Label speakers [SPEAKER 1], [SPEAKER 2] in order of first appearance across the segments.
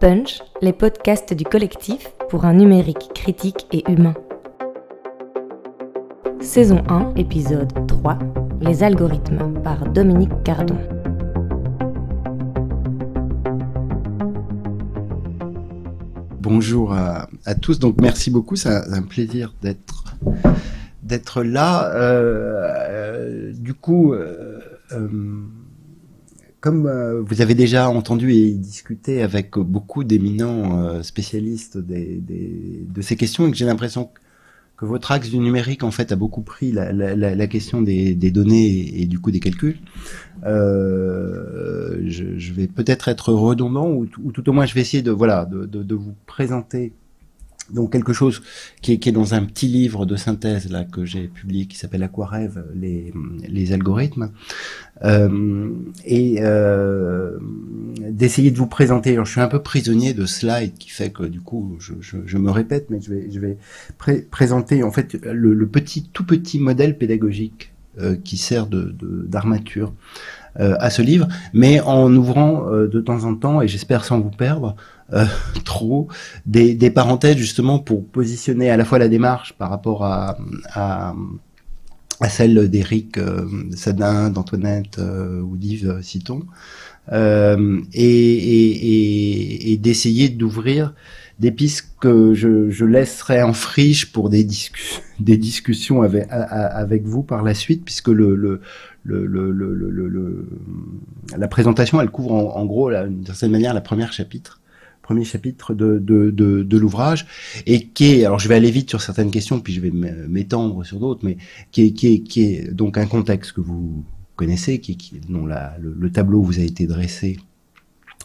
[SPEAKER 1] Punch, les podcasts du collectif pour un numérique critique et humain. Saison 1, épisode 3, Les algorithmes par Dominique Cardon.
[SPEAKER 2] Bonjour à, tous, donc merci beaucoup, c'est un plaisir d'être d'être là. Euh, euh, du coup, euh, comme vous avez déjà entendu et discuté avec beaucoup d'éminents spécialistes des, de ces questions, et que j'ai l'impression que votre axe du numérique en fait a beaucoup pris la, question des, données et, du coup des calculs. Euh, je, vais peut-être être redondant ou, ou, tout au moins je vais essayer de voilà de vous présenter donc quelque chose qui est, dans un petit livre de synthèse là que j'ai publié qui s'appelle Aquarève, les, les algorithmes, euh, et euh, d'essayer de vous présenter. Je suis un peu prisonnier de slide qui fait que du coup je, me répète, mais je vais, présenter en fait le, petit tout petit modèle pédagogique euh, qui sert d'armature. À ce livre, mais en ouvrant de temps en temps, et j'espère sans vous perdre, euh, trop. Des, des, parenthèses justement pour positionner à la fois la démarche par rapport à, à, à celle d'Éric euh, Sadin, d'Antoinette euh, ou d'Yves Citon, euh, et, et, et, d'essayer d'ouvrir des pistes que je, je, laisserai en friche pour des, discussions des discussions avec, avec vous par la suite, puisque le, le, le, le la présentation, elle couvre en, en gros, d'une certaine manière, la première chapitre premier chapitre de, de, de, l'ouvrage et qui est, alors je vais aller vite sur certaines questions puis je vais m'étendre sur d'autres, mais qui est, qui est, donc un contexte que vous connaissez, qui, qui dont la, le, tableau vous a été dressé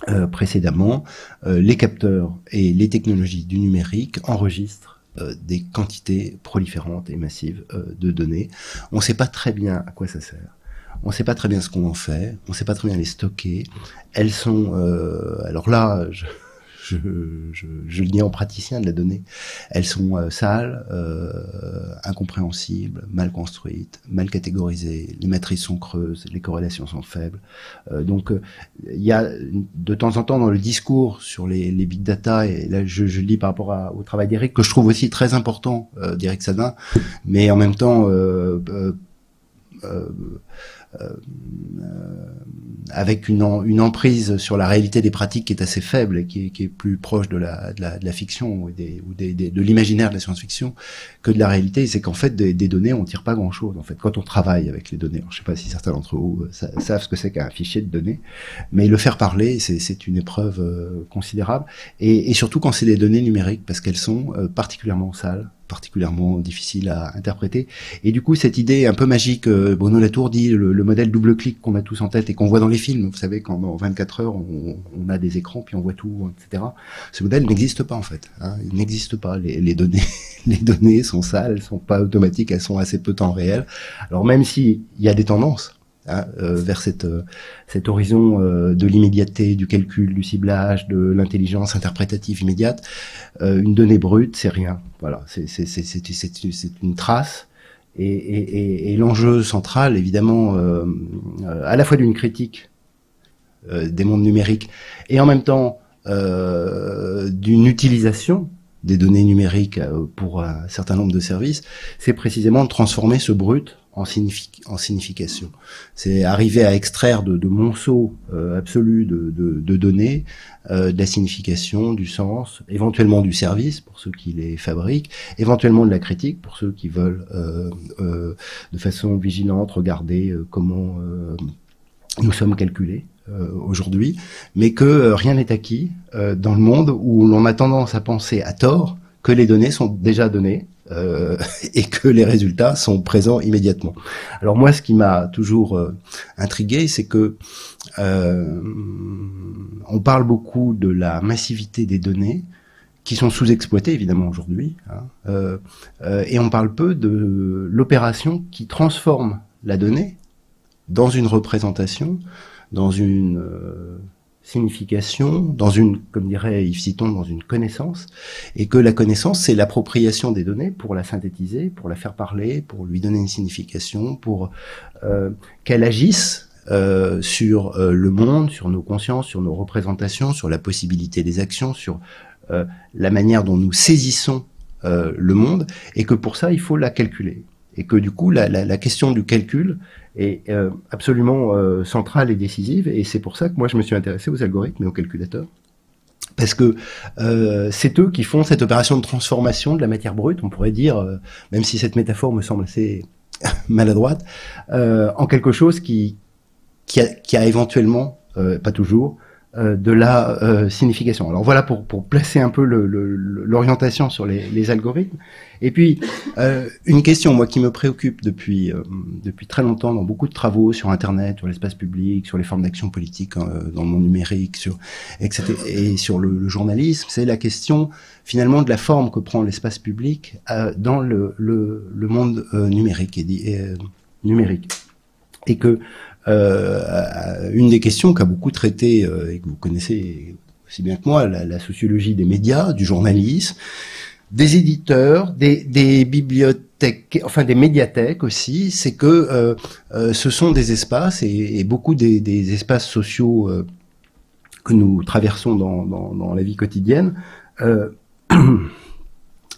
[SPEAKER 2] euh, précédemment, euh, les capteurs et les technologies du numérique enregistrent euh, des quantités proliférantes et massives de données. On ne sait pas très bien à quoi ça sert. On ne sait pas très bien ce qu'on en fait. On ne sait pas très bien les stocker. Elles sont, alors là, je, je, je, je, le dis en praticien de la donnée, elles sont euh, sales, euh, incompréhensibles, mal construites, mal catégorisées, les matrices sont creuses, les corrélations sont faibles. Euh, donc euh, il y a de temps en temps dans le discours sur les, les big data, et là je, je le dis par rapport à, au travail d'Eric, que je trouve aussi très important, euh, d'Eric Sadin, mais en même temps... Euh, avec une, une emprise sur la réalité des pratiques qui est assez faible et qui est, qui est plus proche de la, de la, de la fiction ou, des, ou des, de l'imaginaire de la science-fiction que de la réalité, c'est qu'en fait des, des, données on tire pas grand-chose en fait quand on travaille avec les données. Alors, je sais pas si certains d'entre vous euh, savent ce que c'est qu'un fichier de données, mais le faire parler c'est une épreuve euh, considérable et, et, surtout quand c'est des données numériques parce qu'elles sont particulièrement sales particulièrement difficile à interpréter. Et du coup, cette idée un peu magique, euh, Bruno Latour dit, le, modèle double-clic qu'on a tous en tête et qu'on voit dans les films, vous savez, quand en 24 heures, on, a des écrans, puis on voit tout, etc. Ce modèle n'existe pas, en fait. Hein. Il n'existe pas. Les, données les données sont sales, elles sont pas automatiques, elles sont assez peu temps réel. Alors même s'il y a des tendances, Hein, euh, vers cette, euh, cet horizon euh, de l'immédiateté, du calcul, du ciblage, de l'intelligence interprétative immédiate. une donnée brute, c'est rien. Voilà, c'est une trace. Et, et, et, l'enjeu central, évidemment, à la fois d'une critique des mondes numériques et en même temps d'une utilisation des données numériques pour un certain nombre de services, c'est précisément de transformer ce brut en, en signification. C'est arriver à extraire de, de monceaux euh, absolus de, de, de données euh, de la signification, du sens, éventuellement du service pour ceux qui les fabriquent, éventuellement de la critique pour ceux qui veulent euh, euh de façon vigilante regarder euh, comment nous sommes calculés. aujourd'hui, mais que rien n'est acquis dans le monde où l'on a tendance à penser à tort que les données sont déjà données euh, et que les résultats sont présents immédiatement. Alors moi, ce qui m'a toujours euh, intrigué, c'est que euh, on parle beaucoup de la massivité des données qui sont sous-exploitées évidemment aujourd'hui, hein, euh, euh, et on parle peu de l'opération qui transforme la donnée dans une représentation, dans une signification, dans une, comme dirait Yves Citon, dans une connaissance, et que la connaissance, c'est l'appropriation des données pour la synthétiser, pour la faire parler, pour lui donner une signification, pour euh, qu'elle agisse euh, sur euh, le monde, sur nos consciences, sur nos représentations, sur la possibilité des actions, sur euh, la manière dont nous saisissons le monde, et que pour ça, il faut la calculer. Et que du coup, la, question du calcul est absolument centrale et décisive, et c'est pour ça que moi, je me suis intéressé aux algorithmes et aux calculateurs. Parce que euh, c'est eux qui font cette opération de transformation de la matière brute, on pourrait dire, euh, même si cette métaphore me semble assez maladroite, euh, en quelque chose qui, qui, a, qui a éventuellement, euh, pas toujours, euh, de la euh, signification. Alors voilà pour, pour placer un peu l'orientation sur les, les, algorithmes. Et puis euh, une question moi qui me préoccupe depuis depuis très longtemps dans beaucoup de travaux sur Internet, sur l'espace public, sur les formes d'action politique dans le monde numérique, sur etc. et sur le, le journalisme, c'est la question finalement de la forme que prend l'espace public dans le, le, le monde numérique et, et numérique et que euh, une des questions qu'a beaucoup traité euh, et que vous connaissez aussi bien que moi, la, sociologie des médias, du journalisme, des éditeurs, des, des bibliothèques, enfin des médiathèques aussi, c'est que euh, euh, ce sont des espaces et, et beaucoup des, des, espaces sociaux euh, que nous traversons dans, dans, dans, la vie quotidienne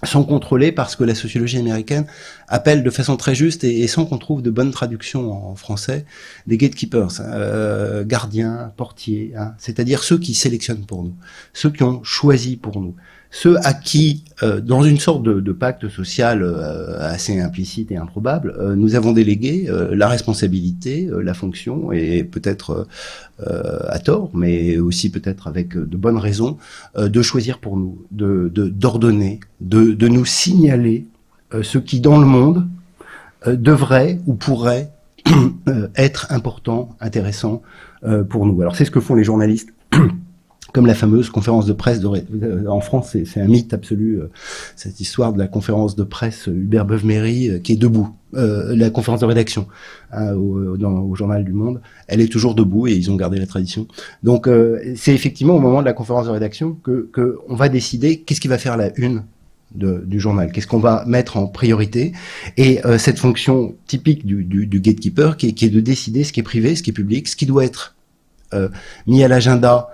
[SPEAKER 2] sont contrôlés parce que la sociologie américaine appelle de façon très juste et, sans qu'on trouve de bonnes traductions en français des gatekeepers, euh, gardiens, portiers, hein, c'est-à-dire ceux qui sélectionnent pour nous, ceux qui ont choisi pour nous, ceux à qui, euh, dans une sorte de, de pacte social euh, assez implicite et improbable, euh, nous avons délégué euh, la responsabilité, la fonction, et peut-être à tort, mais aussi peut-être avec de bonnes raisons, de choisir pour nous, de d'ordonner, de, de, nous signaler ce qui dans le monde devrait ou pourrait être important, intéressant pour nous. Alors c'est ce que font les journalistes comme la fameuse conférence de presse de, euh, en France, c'est un mythe absolu euh, cette histoire de la conférence de presse Hubert Beuve-Méry euh, qui est debout, la conférence de rédaction hein, au, dans, au, journal du Monde, elle est toujours debout et ils ont gardé la tradition. Donc c'est effectivement au moment de la conférence de rédaction que, que on va décider qu'est-ce qui va faire la une de, du journal, qu'est-ce qu'on va mettre en priorité et cette fonction typique du, du, du gatekeeper qui est, qui est, de décider ce qui est privé, ce qui est public, ce qui doit être mis à l'agenda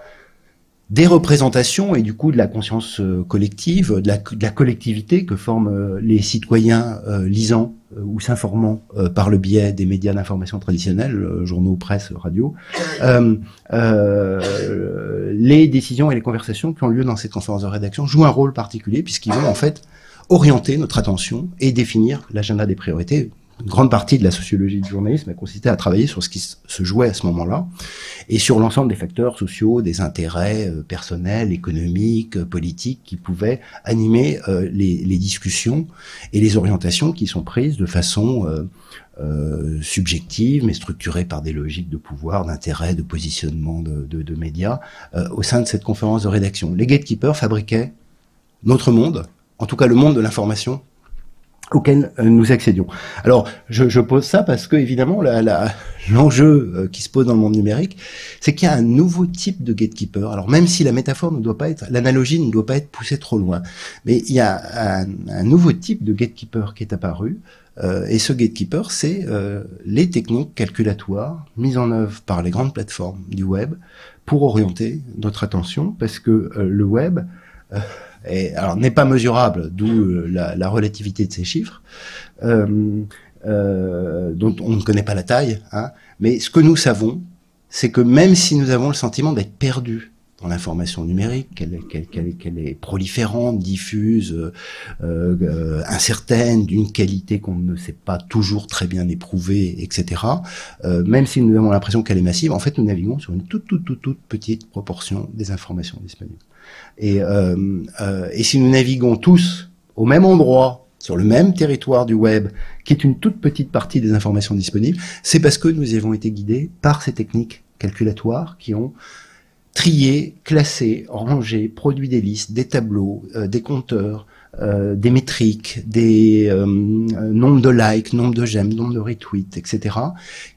[SPEAKER 2] des représentations et du coup de la conscience euh, collective, de la, collectivité que forment euh, les citoyens euh, lisant ou s'informant par le biais des médias d'information traditionnels, journaux, presse, radio, les décisions et les conversations qui ont lieu dans cette conférence de rédaction jouent un rôle particulier puisqu'ils vont en fait orienter notre attention et définir l'agenda des priorités une grande partie de la sociologie du journalisme a consisté à travailler sur ce qui se jouait à ce moment-là et sur l'ensemble des facteurs sociaux, des intérêts euh, personnels, économiques, euh, politiques qui pouvaient animer euh, les, discussions et les orientations qui sont prises de façon subjective mais structurée par des logiques de pouvoir, d'intérêt, de positionnement de, de médias au sein de cette conférence de rédaction. Les gatekeepers fabriquaient notre monde, en tout cas le monde de l'information auquel euh, nous accédions. Alors, je, je, pose ça parce que évidemment, l'enjeu euh, qui se pose dans le monde numérique, c'est qu'il y a un nouveau type de gatekeeper. Alors, même si la métaphore ne doit pas être, l'analogie ne doit pas être poussée trop loin, mais il y a un, un nouveau type de gatekeeper qui est apparu. Euh, et ce gatekeeper, c'est euh, les techniques calculatoires mises en œuvre par les grandes plateformes du web pour orienter notre attention, parce que le web alors n'est pas mesurable, d'où euh, la, la, relativité de ces chiffres, euh, euh, dont on ne connaît pas la taille. Hein, mais ce que nous savons, c'est que même si nous avons le sentiment d'être perdus l'information numérique, qu'elle est, qu'elle, qu'elle est, proliférante, diffuse, euh, euh, incertaine, d'une qualité qu'on ne sait pas toujours très bien éprouver, etc. Euh, même si nous avons l'impression qu'elle est massive, en fait, nous naviguons sur une toute, toute, toute, toute petite proportion des informations disponibles. Et, euh, euh, et si nous naviguons tous au même endroit, sur le même territoire du web, qui est une toute petite partie des informations disponibles, c'est parce que nous avons été guidés par ces techniques calculatoires qui ont trié, classé, rangé, produit des listes, des tableaux, euh, des compteurs, euh, des métriques, des euh, nombres de likes, nombre de j'aime, nombre de retweets, etc.,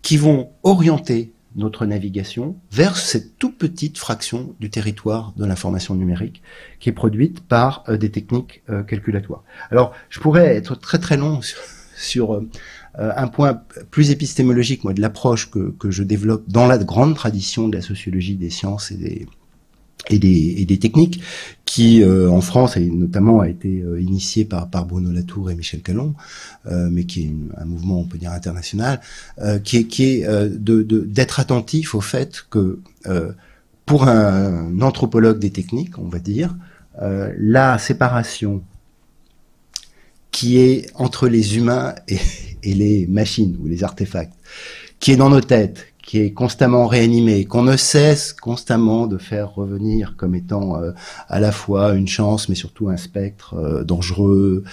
[SPEAKER 2] qui vont orienter notre navigation vers cette toute petite fraction du territoire de l'information numérique qui est produite par euh, des techniques euh, calculatoires. Alors, je pourrais être très très long sur un point plus épistémologique, moi, de l'approche que, que je développe dans la grande tradition de la sociologie des sciences et des et des, et des techniques qui euh, en France et notamment a été euh, initié par, par Bruno Latour et Michel Calon, euh, mais qui est un mouvement on peut dire international, qui est, qui est de, d'être attentif au fait que pour un anthropologue des techniques, on va dire, la séparation qui est entre les humains et, les machines ou les artefacts, qui est dans nos têtes, qui est constamment réanimé, qu'on ne cesse constamment de faire revenir comme étant euh, à la fois une chance, mais surtout un spectre euh, dangereux,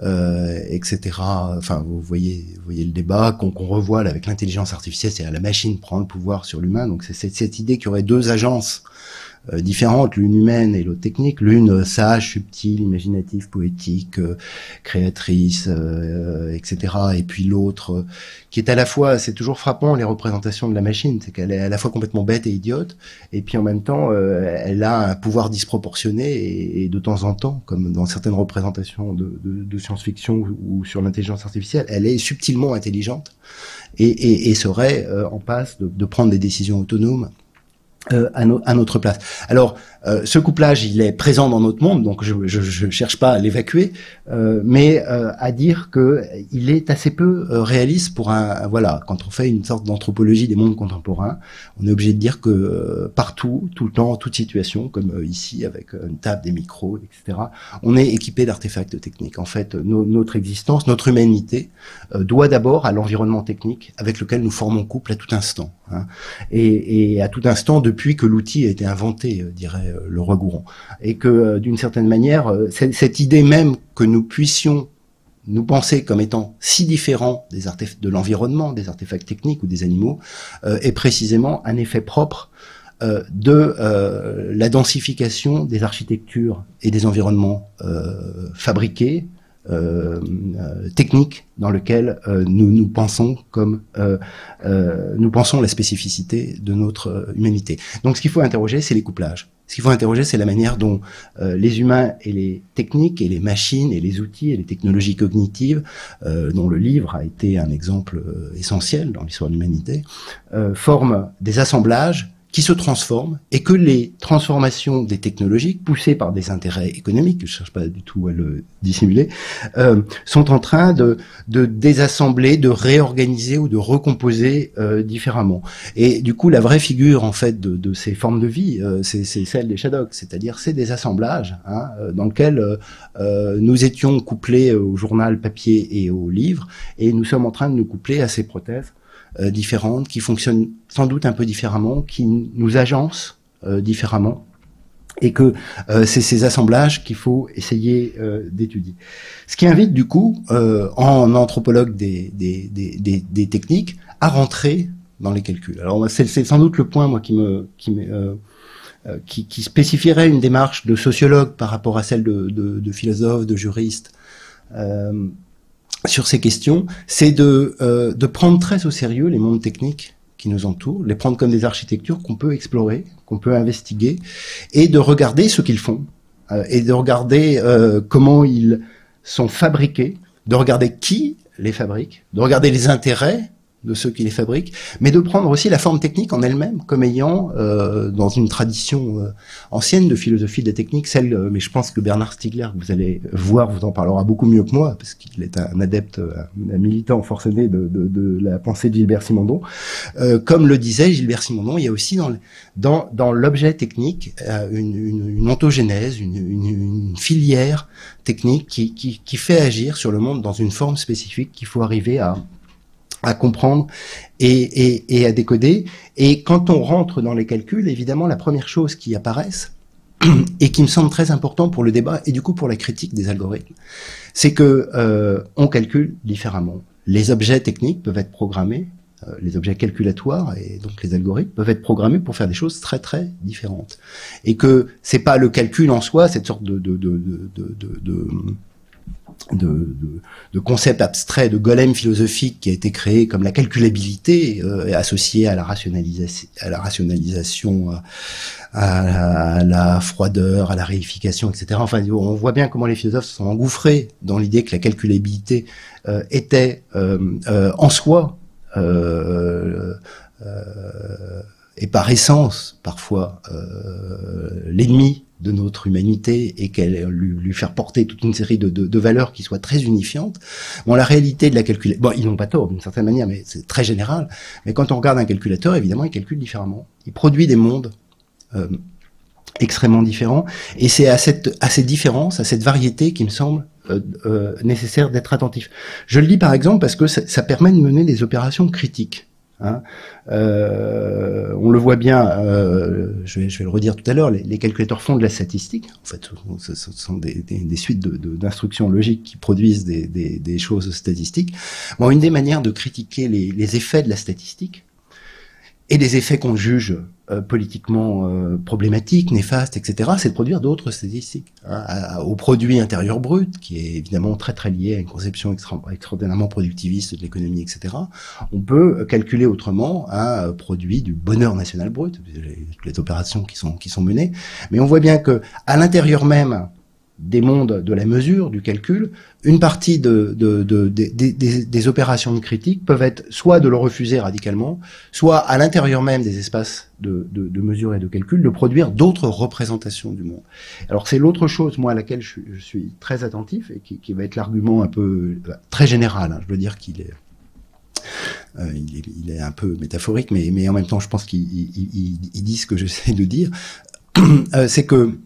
[SPEAKER 2] euh, etc. Enfin, vous voyez, vous voyez le débat qu'on revoit là, avec l'intelligence artificielle, c'est à la machine prend le pouvoir sur l'humain. Donc c'est cette idée qu'il y aurait deux agences différentes, l'une humaine et l'autre technique, l'une sage, subtile, imaginative, poétique, euh, créatrice, euh, etc. Et puis l'autre qui est à la fois, c'est toujours frappant les représentations de la machine, c'est qu'elle est à la fois complètement bête et idiote, et puis en même temps, elle a un pouvoir disproportionné et, de temps en temps, comme dans certaines représentations de, de, de science-fiction ou sur l'intelligence artificielle, elle est subtilement intelligente. Et, et, et serait en passe de, de prendre des décisions autonomes euh, à, à, notre place. Alors, euh, ce couplage, il est présent dans notre monde, donc je ne cherche pas à l'évacuer, euh, mais euh, à dire que il est assez peu euh, réaliste pour un, voilà, quand on fait une sorte d'anthropologie des mondes contemporains, on est obligé de dire que partout, tout le temps, toute situation, comme ici avec une table, des micros, etc., on est équipé d'artefacts techniques. En fait, notre existence, notre humanité doit d'abord à l'environnement technique avec lequel nous formons couple à tout instant, hein, et, et à tout instant depuis depuis que l'outil a été inventé, euh, dirait euh, le roi Gourand. Et que, euh, d'une certaine manière, cette idée même que nous puissions nous penser comme étant si différents de l'environnement, des artefacts techniques ou des animaux, est précisément un effet propre de la densification des architectures et des environnements fabriqués, technique dans lequel euh, nous nous pensons comme nous pensons la spécificité de notre humanité. Donc ce qu'il faut interroger, c'est les couplages. Ce qu'il faut interroger, c'est la manière dont les humains et les techniques et les machines et les outils et les technologies cognitives, dont le livre a été un exemple essentiel dans l'histoire de l'humanité, forment des assemblages qui se transforment et que les transformations des technologies, poussées par des intérêts économiques, je ne cherche pas du tout à le dissimuler, euh, sont en train de, de, désassembler, de réorganiser ou de recomposer euh, différemment. Et du coup, la vraie figure en fait de, de ces formes de vie, euh, c'est celle des Shadocks, c'est-à-dire c'est des assemblages hein, euh, dans lesquels euh, nous étions couplés au journal papier et au livre, et nous sommes en train de nous coupler à ces prothèses euh, différentes, qui fonctionnent sans doute un peu différemment, qui nous agencent euh, différemment, et que euh, c'est ces assemblages qu'il faut essayer d'étudier. Ce qui invite du coup, en anthropologue des, des, des, des, techniques, à rentrer dans les calculs. Alors c'est sans doute le point moi qui me qui me qui, qui, spécifierait une démarche de sociologue par rapport à celle de, de, de philosophe, de juriste. Euh, sur ces questions, c'est de, euh, de prendre très au sérieux les mondes techniques qui nous entourent, les prendre comme des architectures qu'on peut explorer, qu'on peut investiguer, et de regarder ce qu'ils font, euh, et de regarder euh, comment ils sont fabriqués, de regarder qui les fabrique, de regarder les intérêts de ceux qui les fabriquent, mais de prendre aussi la forme technique en elle-même comme ayant, euh, dans une tradition euh, ancienne de philosophie des techniques, celle, euh, mais je pense que Bernard Stiegler, vous allez voir, vous en parlera beaucoup mieux que moi, parce qu'il est un adepte, un militant forcené de, de, de, la pensée de Gilbert Simondon. comme le disait Gilbert Simondon, il y a aussi dans, dans, dans l'objet technique une, une, une, ontogénèse, une, une, filière technique qui, qui, qui fait agir sur le monde dans une forme spécifique qu'il faut arriver à à comprendre et, et, et, à décoder. Et quand on rentre dans les calculs, évidemment, la première chose qui apparaissent et qui me semble très important pour le débat et du coup pour la critique des algorithmes, c'est que euh, on calcule différemment. Les objets techniques peuvent être programmés, euh, les objets calculatoires et donc les algorithmes peuvent être programmés pour faire des choses très très différentes. Et que c'est pas le calcul en soi, cette sorte de, de, de, de de, de, abstraits, de golem philosophique qui a été créé comme la calculabilité euh, associée à la rationalisation, à la rationalisation, à, la, froideur, à la réification, etc. Enfin, on voit bien comment les philosophes se sont engouffrés dans l'idée que la calculabilité euh, était euh, euh, en soi et par essence parfois l'ennemi de notre humanité et qu'elle lui, lui, faire porter toute une série de, de, valeurs qui soient très unifiantes. Bon, la réalité de la calculation, bon, ils n'ont pas tort d'une certaine manière, mais c'est très général. Mais quand on regarde un calculateur, évidemment, il calcule différemment. Il produit des mondes euh, extrêmement différents, et c'est à cette à cette différence, à cette variété, qui me semble euh, euh, nécessaire d'être attentif. Je le dis par exemple parce que ça permet de mener des opérations critiques. Hein. Euh, on le voit bien, euh, je, vais, je, vais, le redire tout à l'heure, les, les, calculateurs font de la statistique. En fait, ce, sont des, des, des suites d'instructions de, logiques qui produisent des, des, choses statistiques. Bon, une des manières de critiquer les, les effets de la statistique et les effets qu'on juge euh, politiquement euh, problématiques, néfastes, etc., c'est de produire d'autres statistiques. Hein, au produit intérieur brut, qui est évidemment très très lié à une conception extra extraordinairement productiviste de l'économie, etc., on peut calculer autrement un produit du bonheur national brut, les, les opérations qui sont, qui sont menées, mais on voit bien que à l'intérieur même des mondes de la mesure, du calcul, une partie de, de, de, des, des opérations de critique peuvent être soit de le refuser radicalement, soit à l'intérieur même des espaces de, mesure et de calcul, de produire d'autres représentations du monde. Alors c'est l'autre chose, moi, à laquelle je, je, suis très attentif et qui, qui va être l'argument un peu très général. Hein, je veux dire qu'il est, euh, il, est, il est un peu métaphorique, mais, mais en même temps, je pense qu'il dit ce que j'essaie de dire. Euh, c'est que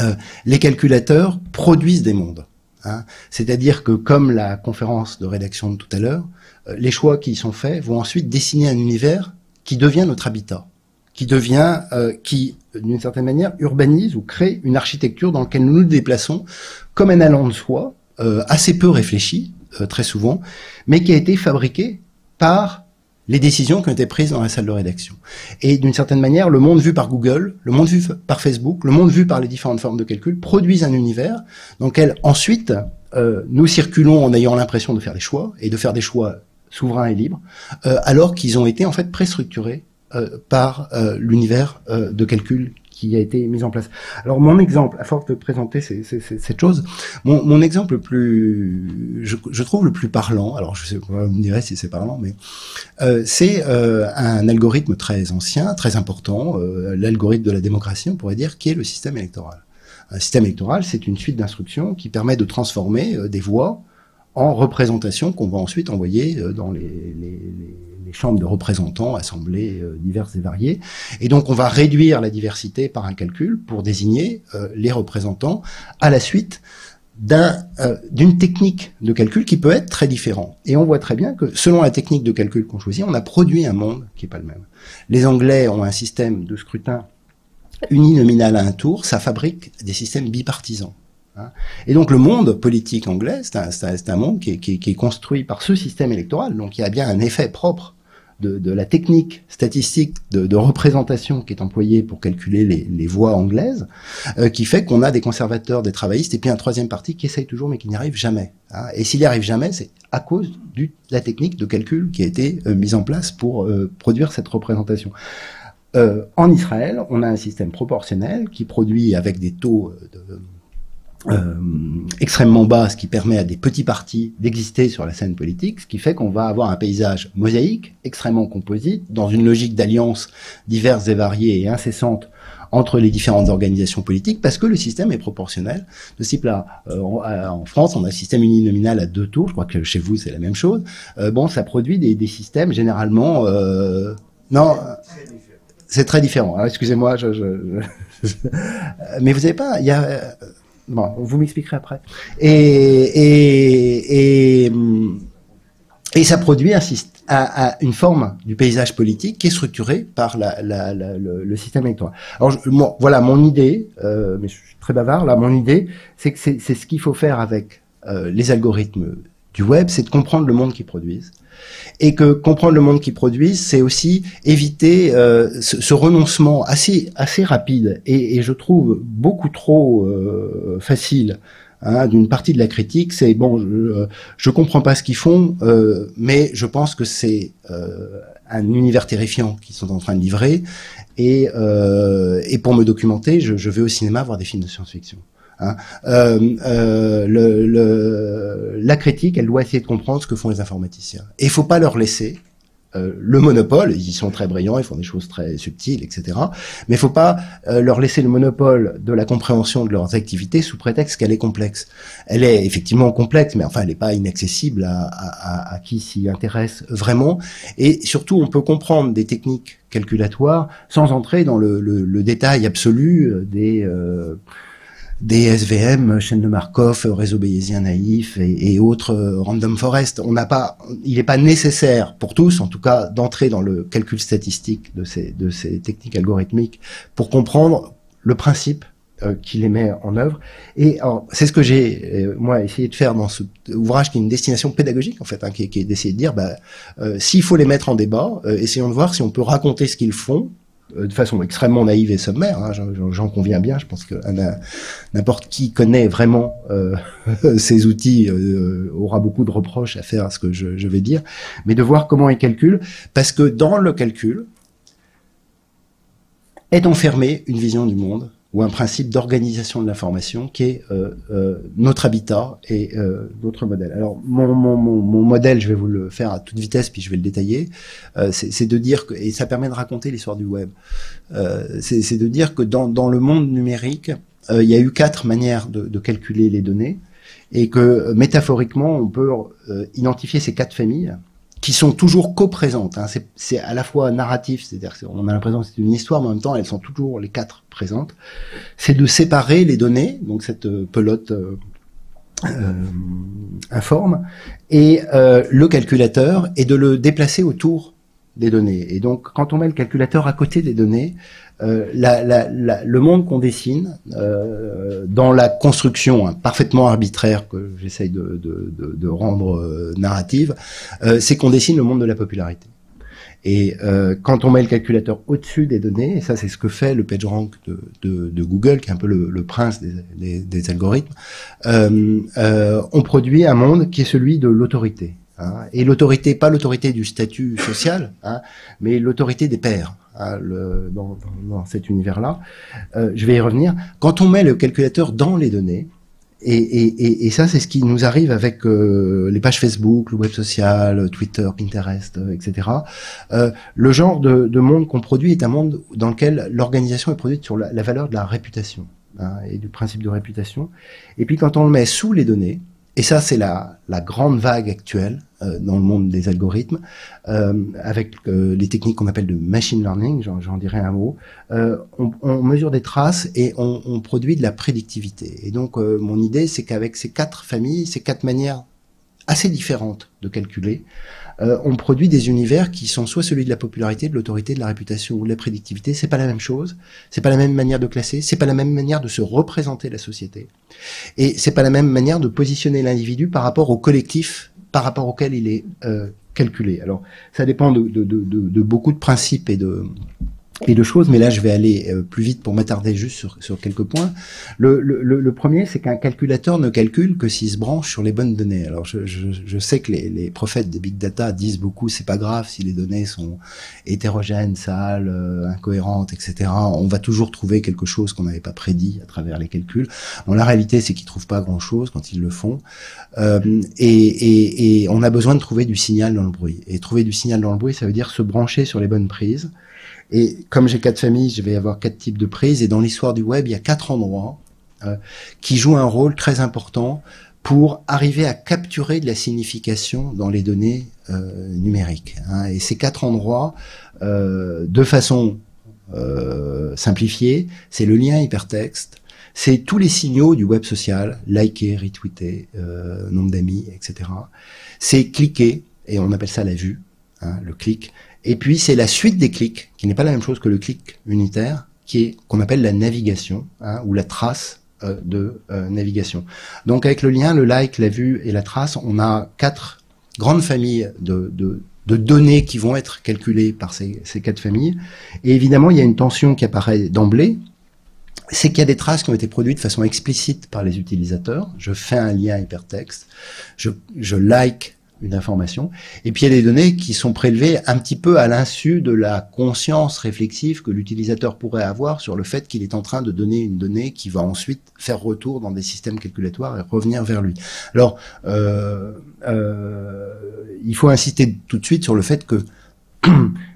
[SPEAKER 2] euh, les calculateurs produisent des mondes. Hein. C'est-à-dire que, comme la conférence de rédaction de tout à l'heure, euh, les choix qui y sont faits vont ensuite dessiner un univers qui devient notre habitat, qui devient, euh, qui, d'une certaine manière, urbanise ou crée une architecture dans laquelle nous nous déplaçons comme un allant de soi, assez peu réfléchi, très souvent, mais qui a été fabriqué par les décisions qui ont été prises dans la salle de rédaction. Et d'une certaine manière, le monde vu par Google, le monde vu par Facebook, le monde vu par les différentes formes de calcul produisent un univers dans lequel ensuite euh, nous circulons en ayant l'impression de faire des choix et de faire des choix souverains et libres, euh, alors qu'ils ont été en fait préstructurés euh, par euh, l'univers euh, de calcul qui a été mise en place. Alors mon exemple, à force de présenter ces, cette chose, mon, exemple le plus, je, je, trouve le plus parlant, alors je sais pas, vous me direz si c'est parlant, mais euh, c'est euh, un algorithme très ancien, très important, euh, l'algorithme de la démocratie, on pourrait dire, qui est le système électoral. Un système électoral, c'est une suite d'instructions qui permet de transformer euh, des voix en représentations qu'on va ensuite envoyer euh, dans les, les, les les chambres de représentants, assemblées euh, diverses et variées. Et donc on va réduire la diversité par un calcul pour désigner euh, les représentants à la suite euh, d'une technique de calcul qui peut être très différent. Et on voit très bien que selon la technique de calcul qu'on choisit, on a produit un monde qui est pas le même. Les Anglais ont un système de scrutin uninominal à un tour, ça fabrique des systèmes bipartisans. Hein. Et donc le monde politique anglais, c'est un, monde qui est, construit par ce système électoral, donc il y a bien un effet propre de, de la technique statistique de, de, représentation qui est employée pour calculer les, les voix anglaises, euh, qui fait qu'on a des conservateurs, des travaillistes, et puis un troisième parti qui essaye toujours mais qui n'y arrive jamais. Hein. Et s'il n'y arrive jamais, c'est à cause de la technique de calcul qui a été euh, mise en place pour euh, produire cette représentation. Euh, en Israël, on a un système proportionnel qui produit avec des taux de euh, extrêmement bas, ce qui permet à des petits partis d'exister sur la scène politique, ce qui fait qu'on va avoir un paysage mosaïque, extrêmement composite, dans une logique d'alliances diverses et variées et incessantes entre les différentes organisations politiques, parce que le système est proportionnel. De ce type-là, euh, en, France, on a un système uninominal à deux tours, je crois que chez vous c'est la même chose. Euh, bon, ça produit des, des systèmes généralement... Euh, non, c'est très différent. Excusez-moi, je, je, je, mais vous savez pas, il y a Bon, vous m'expliquerez après. Et, et, et, et ça produit un, une forme du paysage politique qui est structuré par le, système électoral. Alors, voilà, mon idée, euh, mais je suis très bavard là, mon idée, c'est que c'est ce qu'il faut faire avec euh, les algorithmes du web, c'est de comprendre le monde qu'ils produisent et que comprendre le monde qu'ils produisent, c'est aussi éviter euh, ce, ce, renoncement assez assez rapide et, et je trouve beaucoup trop euh, facile hein, d'une partie de la critique, c'est bon, je, je comprends pas ce qu'ils font, euh, mais je pense que c'est euh, un univers terrifiant qu'ils sont en train de livrer, et, euh, et pour me documenter, je, je vais au cinéma voir des films de science-fiction. Hein. Euh, euh, la critique, elle doit essayer de comprendre ce que font les informaticiens. Et il faut pas leur laisser euh, le monopole, ils sont très brillants, ils font des choses très subtiles, etc. Mais il faut pas leur laisser le monopole de la compréhension de leurs activités sous prétexte qu'elle est complexe. Elle est effectivement complexe, mais enfin, elle n'est pas inaccessible à, qui s'y intéresse vraiment. Et surtout, on peut comprendre des techniques calculatoires sans entrer dans le, le, le détail absolu des euh, des SVM, chaîne de Markov, réseau bayésien naïf et, autres euh, random forest. On n'a pas, il n'est pas nécessaire pour tous, en tout cas, d'entrer dans le calcul statistique de ces, de ces techniques algorithmiques pour comprendre le principe euh, qui les met en œuvre. Et c'est ce que j'ai euh, moi essayé de faire dans ce ouvrage qui est une destination pédagogique en fait, hein, qui, qui est d'essayer de dire, bah, euh, s'il faut les mettre en débat, essayons de voir si on peut raconter ce qu'ils font euh, de façon extrêmement naïve et sommaire, hein, j'en conviens bien, je pense que n'importe qui connaît vraiment euh, ces outils euh, aura beaucoup de reproches à faire à ce que je, je vais dire, mais de voir comment ils calculent, parce que dans le calcul est enfermée une vision du monde ou un principe d'organisation de l'information qui est euh, euh, notre habitat et euh, notre modèle. Alors mon, mon, mon, mon, modèle, je vais vous le faire à toute vitesse, puis je vais le détailler, euh, c'est de dire que, et ça permet de raconter l'histoire du web, euh, c'est de dire que dans, dans le monde numérique, euh, il y a eu quatre manières de, de, calculer les données, et que métaphoriquement, on peut identifier ces quatre familles qui sont toujours co-présentes. Hein. C'est à la fois narratif, c'est-à-dire on a l'impression que c'est une histoire, mais en même temps elles sont toujours les quatre présentes. C'est de séparer les données, donc cette euh, pelote euh, euh, informe, et euh, le calculateur, et de le déplacer autour des données. Et donc quand on met le calculateur à côté des données, la, la, la, le monde qu'on dessine euh, dans la construction hein, parfaitement arbitraire que j'essaye de, de, de, de, rendre euh, narrative, euh, c'est qu'on dessine le monde de la popularité. Et euh, quand on met le calculateur au-dessus des données, et ça c'est ce que fait le PageRank de, de, de, Google, qui est un peu le, le prince des, des, des algorithmes, on produit un monde qui est celui de l'autorité. Hein, et l'autorité, pas l'autorité du statut social, hein, mais l'autorité des pairs dans, cet univers-là. Euh, je vais y revenir. Quand on met le calculateur dans les données, et, ça, c'est ce qui nous arrive avec euh, les pages Facebook, le web social, Twitter, Pinterest, euh, etc. Le genre de, de monde qu'on produit est un monde dans lequel l'organisation est produite sur la, la valeur de la réputation hein, et du principe de réputation. Et puis quand on le met sous les données, et ça, c'est la, la, grande vague actuelle euh, dans le monde des algorithmes, euh, avec euh, les techniques qu'on appelle de machine learning, j'en dirai un mot. Euh, on, on, mesure des traces et on, on, produit de la prédictivité. Et donc, euh, mon idée, c'est qu'avec ces quatre familles, ces quatre manières assez différentes de calculer, euh, on produit des univers qui sont soit celui de la popularité, de l'autorité, de la réputation ou de la prédictivité. C'est pas la même chose. C'est pas la même manière de classer. C'est pas la même manière de se représenter la société. Et c'est pas la même manière de positionner l'individu par rapport au collectif par rapport auquel il est euh, calculé. Alors, ça dépend de, beaucoup de principes et de, et de choses, mais là je vais aller euh, plus vite pour m'attarder juste sur, sur quelques points. Le, le, le premier, c'est qu'un calculateur ne calcule que s'il se branche sur les bonnes données. Alors je, je, je sais que les, les, prophètes des big data disent beaucoup, c'est pas grave si les données sont hétérogènes, sales, euh, incohérentes, etc. On va toujours trouver quelque chose qu'on n'avait pas prédit à travers les calculs. Bon, la réalité, c'est qu'ils trouvent pas grand-chose quand ils le font, euh, et, et, et on a besoin de trouver du signal dans le bruit. Et trouver du signal dans le bruit, ça veut dire se brancher sur les bonnes prises. Et comme j'ai quatre familles, je vais avoir quatre types de prises. Et dans l'histoire du web, il y a quatre endroits euh, qui jouent un rôle très important pour arriver à capturer de la signification dans les données euh, numériques. Hein. Et ces quatre endroits, euh, de façon euh, simplifiée, c'est le lien hypertexte, c'est tous les signaux du web social, liker, retweeter, euh, nombre d'amis, etc. C'est cliquer, et on appelle ça la vue, hein, le clic. Et puis c'est la suite des clics, qui n'est pas la même chose que le clic unitaire, qui est qu'on appelle la navigation hein, ou la trace euh, de euh, navigation. Donc avec le lien, le like, la vue et la trace, on a quatre grandes familles de, de, de données qui vont être calculées par ces, ces, quatre familles. Et évidemment, il y a une tension qui apparaît d'emblée. c'est qu'il y a des traces qui ont été produites de façon explicite par les utilisateurs. Je fais un lien hypertexte, je, je like une information, et puis il y a des données qui sont prélevées un petit peu à l'insu de la conscience réflexive que l'utilisateur pourrait avoir sur le fait qu'il est en train de donner une donnée qui va ensuite faire retour dans des systèmes calculatoires et revenir vers lui. Alors, euh, euh, il faut insister tout de suite sur le fait que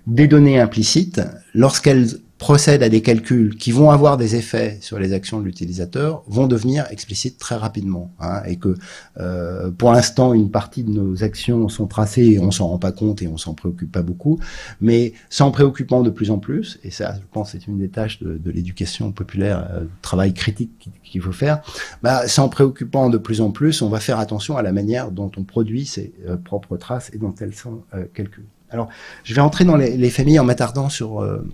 [SPEAKER 2] des données implicites, lorsqu'elles procèdent à des calculs qui vont avoir des effets sur les actions de l'utilisateur vont devenir explicites très rapidement hein, et que euh, pour l'instant une partie de nos actions sont tracées et on s'en rend pas compte et on s'en préoccupe pas beaucoup mais s'en préoccupant de plus en plus et ça je pense c'est une des tâches de, de l'éducation populaire euh, travail critique qu'il faut faire bah, s'en préoccupant de plus en plus on va faire attention à la manière dont on produit ses euh, propres traces et dont elles sont euh, calculées. Alors je vais entrer dans les, les familles en m'attardant sur euh,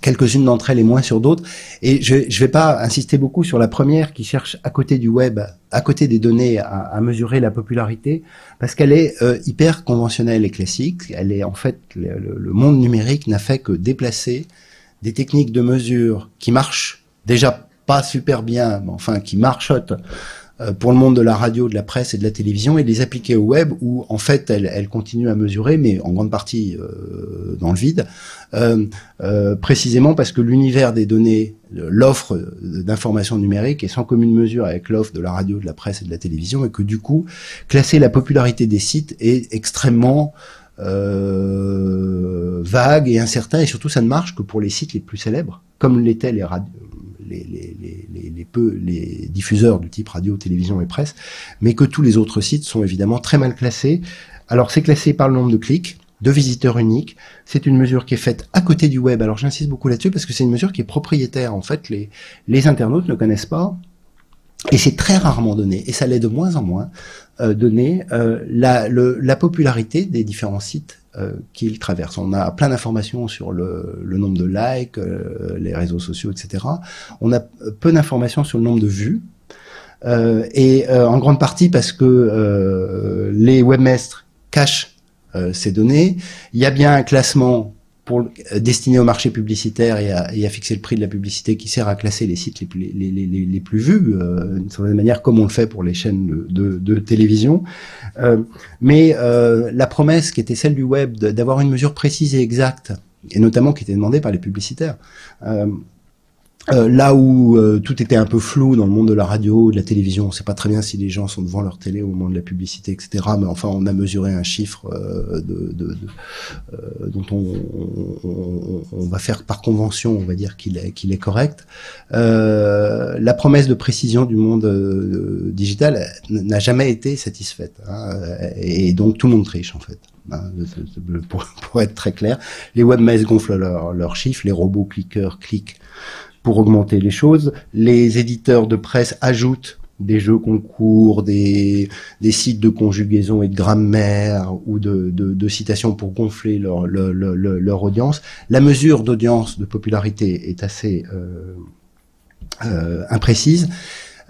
[SPEAKER 2] quelques-unes d'entre elles et moins sur d'autres. Et je ne vais pas insister beaucoup sur la première qui cherche à côté du web, à côté des données, à, à mesurer la popularité, parce qu'elle est euh, hyper conventionnelle et classique. Elle est en fait le, le monde numérique n'a fait que déplacer des techniques de mesure qui marchent déjà pas super bien, mais enfin qui marchotent pour le monde de la radio, de la presse et de la télévision et les appliquer au web où en fait elle, elle continue à mesurer, mais en grande partie euh, dans le vide, euh, euh, précisément parce que l'univers des données, l'offre d'information numérique est sans commune mesure avec l'offre de la radio, de la presse et de la télévision et que du coup classer la popularité des sites est extrêmement euh, vague et incertain et surtout ça ne marche que pour les sites les plus célèbres comme l'étaient les, radios les, les, les, peu, les diffuseurs du type radio, télévision et presse, mais que tous les autres sites sont évidemment très mal classés. Alors c'est classé par le nombre de clics, de visiteurs uniques. C'est une mesure qui est faite à côté du web. Alors j'insiste beaucoup là-dessus parce que c'est une mesure qui est propriétaire. En fait, les, les internautes ne connaissent pas et c'est très rarement donné, et ça l'est de moins en moins, euh, donné euh, la, le, la popularité des différents sites euh, qu'il traverse. On a plein d'informations sur le, le, nombre de likes, euh, les réseaux sociaux, etc. On a peu d'informations sur le nombre de vues, euh, et euh, en grande partie parce que les webmestres cachent ces données. Il y a bien un classement euh, destiné au marché publicitaire et à, fixer le prix de la publicité qui sert à classer les sites les plus, vus, euh, d'une certaine manière comme on le fait pour les chaînes de, télévision. Euh, mais euh, la promesse qui était celle du web d'avoir une mesure précise et exacte, et notamment qui était demandée par les publicitaires, euh, là où euh, tout était un peu flou dans le monde de la radio, de la télévision, on ne sait pas très bien si les gens sont devant leur télé au moment de la publicité, etc. Mais enfin, on a mesuré un chiffre euh, dont on, va faire par convention, on va dire qu'il est, correct. La promesse de précision du monde digital n'a jamais été satisfaite, hein, et donc tout le monde triche en fait. Hein, pour, être très clair, les webmasters gonflent leurs leur chiffres, les robots cliqueurs cliquent pour augmenter les choses. Les éditeurs de presse ajoutent des jeux concours, des, sites de conjugaison et de grammaire ou de, citations pour gonfler leur audience. La mesure d'audience, de popularité est assez euh, euh, imprécise.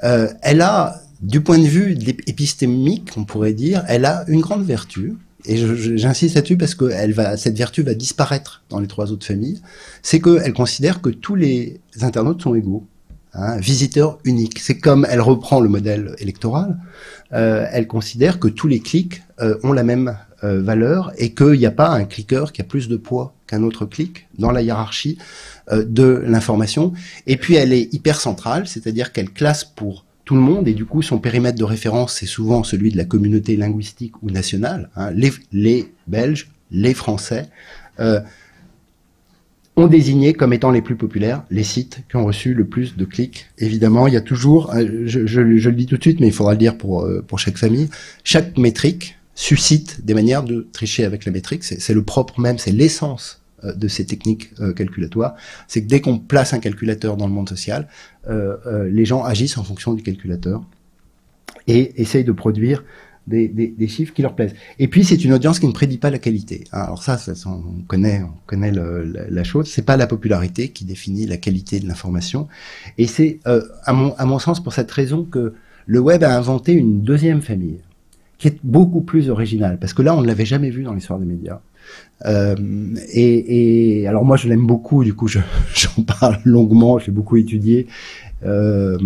[SPEAKER 2] Euh, elle a, du point de vue épistémique, on pourrait dire, elle a une grande vertu, et j'insiste là-dessus parce que elle va, cette vertu va disparaître dans les trois autres familles, c'est qu'elle considère que tous les internautes sont égaux, hein, visiteurs uniques. C'est comme elle reprend le modèle électoral, euh, elle considère que tous les clics euh, ont la même euh, valeur et qu'il n'y a pas un cliqueur qui a plus de poids qu'un autre clic dans la hiérarchie euh, de l'information. Et puis elle est hyper centrale, c'est-à-dire qu'elle classe pour tout le monde et du coup son périmètre de référence c'est souvent celui de la communauté linguistique ou nationale. Hein. Les, Belges, les Français euh, ont désigné comme étant les plus populaires les sites qui ont reçu le plus de clics. Évidemment, il y a toujours, euh, je, le dis tout de suite, mais il faudra le dire pour euh, pour chaque famille, chaque métrique suscite des manières de tricher avec la métrique. C'est le propre même, c'est l'essence de ces techniques euh, calculatoires, c'est que dès qu'on place un calculateur dans le monde social, euh, euh, les gens agissent en fonction du calculateur et essayent de produire des, des, des, chiffres qui leur plaisent. Et puis c'est une audience qui ne prédit pas la qualité. Alors ça, ça on connaît, on connaît la, la, chose. C'est pas la popularité qui définit la qualité de l'information. Et c'est, euh, à, mon, à mon sens, pour cette raison que le web a inventé une deuxième famille, qui est beaucoup plus original, parce que là, on ne l'avait jamais vu dans l'histoire des médias. Euh, et, et, alors moi, je l'aime beaucoup, du coup, j'en parle longuement, je l'ai beaucoup étudié. Euh,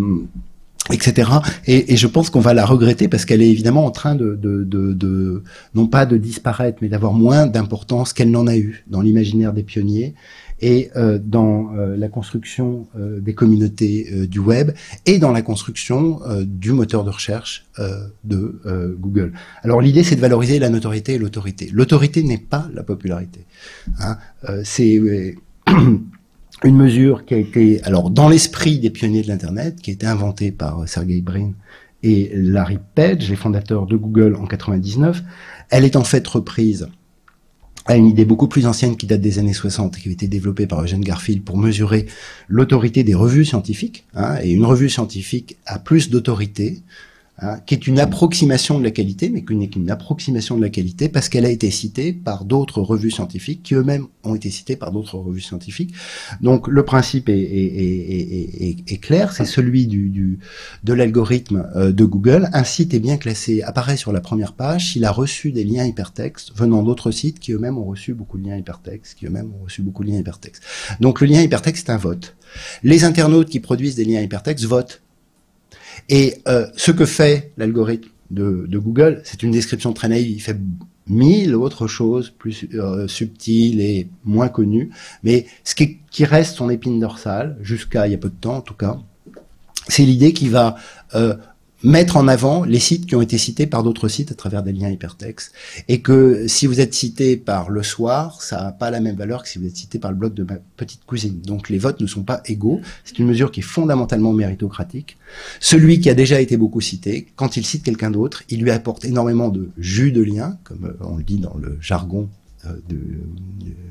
[SPEAKER 2] etc. Et, et, je pense qu'on va la regretter parce qu'elle est évidemment en train de, de, de, de non pas de disparaître, mais d'avoir moins d'importance qu'elle n'en a eu dans l'imaginaire des pionniers et euh, dans euh, la construction euh, des communautés du web et dans la construction du moteur de recherche de Google. Alors l'idée c'est de valoriser la notoriété et l'autorité. L'autorité n'est pas la popularité. Hein. c'est une mesure qui a été, alors dans l'esprit des pionniers de l'internet, qui a été inventée par Sergey Brin et Larry Page, les fondateurs de Google en 99. Elle est en fait reprise à une idée beaucoup plus ancienne qui date des années 60 et qui a été développée par Eugene Garfield pour mesurer l'autorité des revues scientifiques. Hein, et une revue scientifique a plus d'autorité Hein, qui est une approximation de la qualité, mais qui n'est qu'une approximation de la qualité parce qu'elle a été citée par d'autres revues scientifiques qui eux-mêmes ont été cités par d'autres revues scientifiques. Donc le principe est, est, est, est clair, c'est celui de l'algorithme euh, de Google. Un site est bien classé, apparaît sur la première page s'il a reçu des liens hypertextes venant d'autres sites qui eux-mêmes ont reçu beaucoup de liens hypertextes, qui eux-mêmes ont reçu beaucoup de liens hypertextes. Donc le lien hypertexte est un vote. Les internautes qui produisent des liens hypertextes votent et euh, ce que fait l'algorithme de, de, Google, c'est une description très naïve. Il fait mille autres choses plus euh, subtiles et moins connues, mais ce qui, qui reste son épine dorsale, jusqu'à il y a peu de temps en tout cas, c'est l'idée qu'il va euh, mettre en avant les sites qui ont été cités par d'autres sites à travers des liens hypertextes. Et que si vous êtes cité par le soir, ça n'a pas la même valeur que si vous êtes cité par le blog de ma petite cousine. Donc les votes ne sont pas égaux. C'est une mesure qui est fondamentalement méritocratique. Celui qui a déjà été beaucoup cité, quand il cite quelqu'un d'autre, il lui apporte énormément de jus de lien, comme euh, on le dit dans le jargon euh, de,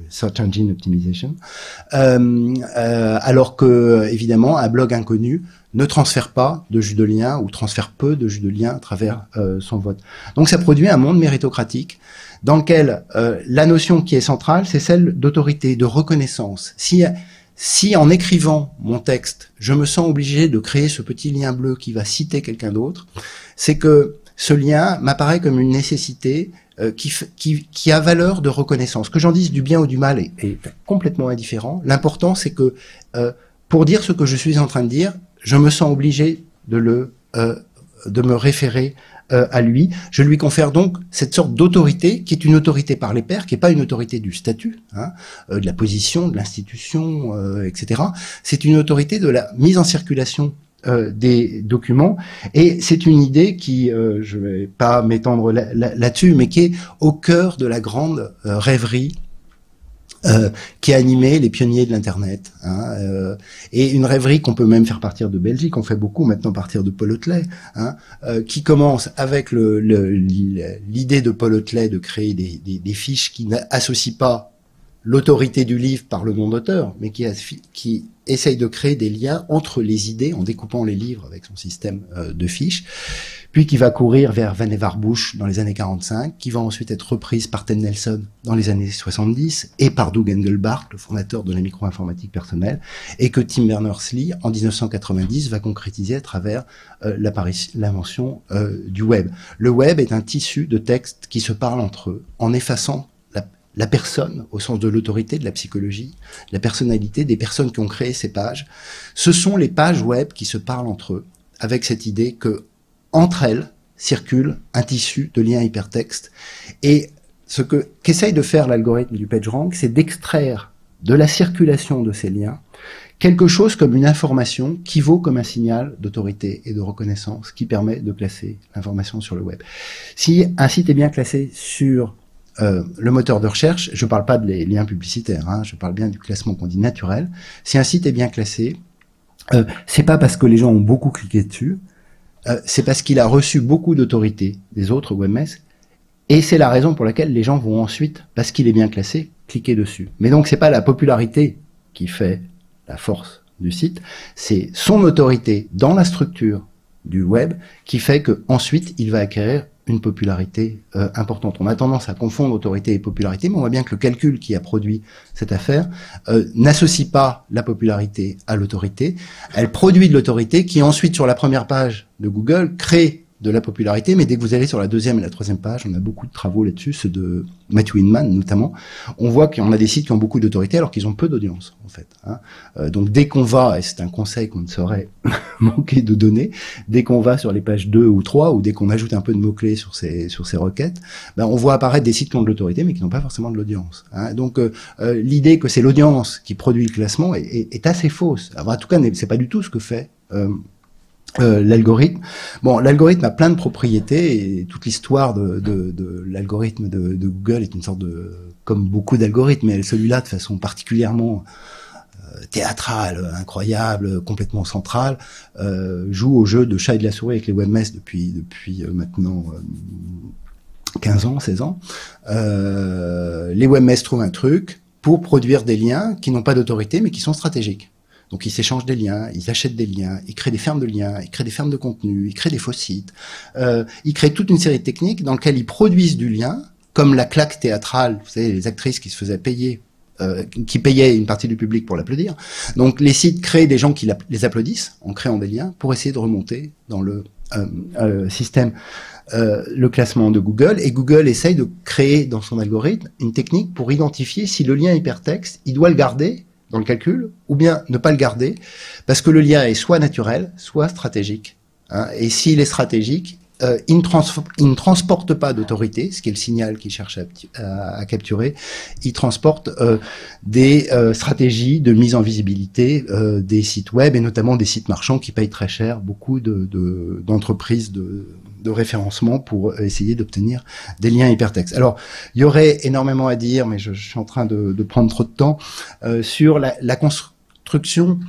[SPEAKER 2] search engine optimization, euh, euh, alors que évidemment un blog inconnu ne transfère pas de jus de lien ou transfère peu de jus de lien à travers euh, son vote. Donc ça produit un monde méritocratique dans lequel euh, la notion qui est centrale, c'est celle d'autorité, de reconnaissance. Si si en écrivant mon texte, je me sens obligé de créer ce petit lien bleu qui va citer quelqu'un d'autre, c'est que ce lien m'apparaît comme une nécessité euh, qui, qui, qui, a valeur de reconnaissance. Que j'en dise du bien ou du mal est, est complètement indifférent. L'important, c'est que euh, pour dire ce que je suis en train de dire, je me sens obligé de le euh, de me référer euh, à lui. Je lui confère donc cette sorte d'autorité qui est une autorité par les pairs, qui n'est pas une autorité du statut, hein, euh, de la position, de l'institution, euh, etc. C'est une autorité de la mise en circulation des documents et c'est une idée qui, je vais pas m'étendre là-dessus, mais qui est au cœur de la grande rêverie euh, qui a animé les pionniers de l'internet hein, euh, et une rêverie qu'on peut même faire partir de Belgique on fait beaucoup maintenant partir de Paul Hotelet hein, euh, qui commence avec l'idée le, de Paul Hotelet de créer des, des, des fiches qui n'associent pas l'autorité du livre par le nom d'auteur mais qui, qui essaye de créer des liens entre les idées en découpant les livres avec son système de fiches puis qui va courir vers Vannevar Bush dans les années 45, qui va ensuite être reprise par Ted Nelson dans les années 70 et par Doug Engelbart, le fondateur de la micro-informatique personnelle, et que Tim Berners-Lee, en 1990, va concrétiser à travers euh, l'invention euh, du web. Le web est un tissu de textes qui se parlent entre eux, en effaçant la personne, au sens de l'autorité, de la psychologie, la personnalité des personnes qui ont créé ces pages. Ce sont les pages web qui se parlent entre eux, avec cette idée que entre elles circule un tissu de liens hypertextes. Et ce que qu'essaye de faire l'algorithme du PageRank, c'est d'extraire de la circulation de ces liens quelque chose comme une information qui vaut comme un signal d'autorité et de reconnaissance qui permet de classer l'information sur le web. Si un site est bien classé sur euh, le moteur de recherche, je ne parle pas des liens publicitaires, hein, je parle bien du classement qu'on dit naturel. Si un site est bien classé, euh, c'est pas parce que les gens ont beaucoup cliqué dessus, euh, c'est parce qu'il a reçu beaucoup d'autorité des autres webmess, et c'est la raison pour laquelle les gens vont ensuite, parce qu'il est bien classé, cliquer dessus. Mais donc c'est pas la popularité qui fait la force du site, c'est son autorité dans la structure du web qui fait que ensuite il va acquérir une popularité euh, importante. On a tendance à confondre autorité et popularité, mais on voit bien que le calcul qui a produit cette affaire euh, n'associe pas la popularité à l'autorité. Elle produit de l'autorité qui ensuite, sur la première page de Google, crée de la popularité, mais dès que vous allez sur la deuxième et la troisième page, on a beaucoup de travaux là-dessus, ceux de Matthew Inman notamment, on voit qu'on a des sites qui ont beaucoup d'autorité alors qu'ils ont peu d'audience en fait. Hein. Euh, donc dès qu'on va, et c'est un conseil qu'on ne saurait manquer de donner, dès qu'on va sur les pages 2 ou 3, ou dès qu'on ajoute un peu de mots-clés sur ces, sur ces requêtes, ben, on voit apparaître des sites qui ont de l'autorité mais qui n'ont pas forcément de l'audience. Hein. Donc euh, euh, l'idée que c'est l'audience qui produit le classement est, assez fausse. en tout cas, c'est pas du tout ce que fait euh, l'algorithme. Bon, l'algorithme a plein de propriétés et toute l'histoire de, de, de l'algorithme de, de, Google est une sorte de, comme beaucoup d'algorithmes, mais celui-là de façon particulièrement euh, théâtrale, incroyable, complètement centrale, euh, joue au jeu de chat et de la souris avec les webmess depuis depuis euh, maintenant 15 ans, 16 ans. les webmess trouvent un truc pour produire des liens qui n'ont pas d'autorité mais qui sont stratégiques. Donc ils s'échangent des liens, ils achètent des liens, ils créent des fermes de liens, ils créent des fermes de contenu, ils créent des faux sites, euh, ils créent toute une série de techniques dans lesquelles ils produisent du lien, comme la claque théâtrale, vous savez, les actrices qui se faisaient payer euh, qui payaient une partie du public pour l'applaudir. Donc les sites créent des gens qui les applaudissent en créant des liens pour essayer de remonter dans le euh, euh système euh, le classement de Google et Google essaye de créer dans son algorithme une technique pour identifier si le lien hypertexte, il doit le garder dans le calcul, ou bien ne pas le garder, parce que le lien est soit naturel, soit stratégique. Hein. et s'il est stratégique, euh, il, ne transporte pas d'autorité, ce qui est le signal qu'il cherche à, capturer. Il transporte euh, des euh, stratégies de mise en visibilité des sites web et notamment des sites marchands qui payent très cher beaucoup d'entreprises de, de référencement pour essayer d'obtenir des liens hypertextes. Alors, il y aurait énormément à dire, mais je, suis en train de, prendre trop de temps, euh, sur la, la, construction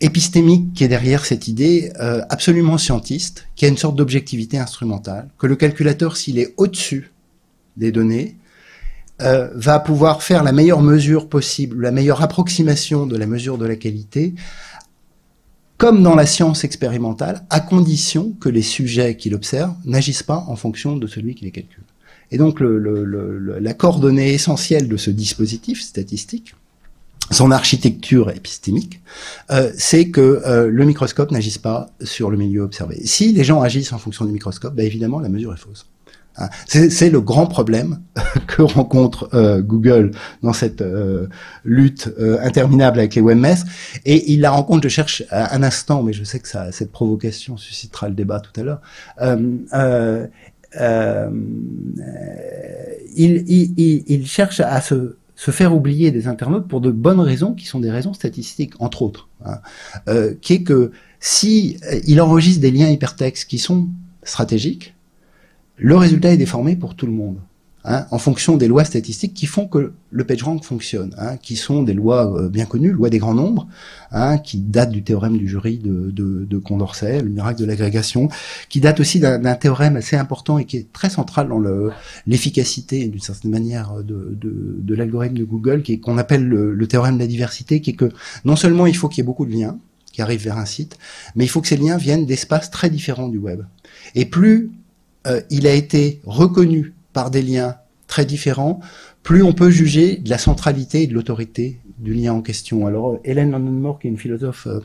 [SPEAKER 2] épistémique qui est derrière cette idée euh, absolument scientiste, qui a une sorte d'objectivité instrumentale, que le calculateur, s'il est au-dessus des données, euh, va pouvoir faire la meilleure mesure possible, la meilleure approximation de la mesure de la qualité, comme dans la science expérimentale, à condition que les sujets qu'il observe n'agissent pas en fonction de celui qui les calcule. Et donc la coordonnée essentielle de ce dispositif statistique, son architecture épistémique, euh, c'est que euh, le microscope n'agisse pas sur le milieu observé. Si les gens agissent en fonction du microscope, bah évidemment la mesure est fausse. Hein. C'est le grand problème que rencontre euh, Google dans cette euh, lutte euh, interminable avec les webmess. Et il la rencontre, je cherche un instant, mais je sais que ça, cette provocation suscitera le débat tout à l'heure. Il, il, il, cherche à se, se, faire oublier des internautes pour de bonnes raisons, qui sont des raisons statistiques, entre autres. Hein, qui est que si il enregistre des liens hypertextes qui sont stratégiques, le résultat est déformé pour tout le monde. Hein, en fonction des lois statistiques qui font que le PageRank fonctionne, hein, qui sont des lois euh, bien connues, loi des grands nombres, hein, qui datent du théorème du jury de, de, Condorcet, le miracle de l'agrégation, qui date aussi d'un théorème assez important et qui est très central dans l'efficacité d'une certaine manière de, de, l'algorithme de Google, qu'on appelle le, le théorème de la diversité, qui est que non seulement il faut qu'il y ait beaucoup de liens qui arrivent vers un site, mais il faut que ces liens viennent d'espaces très différents du web. Et plus euh, il a été reconnu par des liens très différents, plus on peut juger de la centralité et de l'autorité du lien en question. Alors, Hélène London qui est une philosophe euh,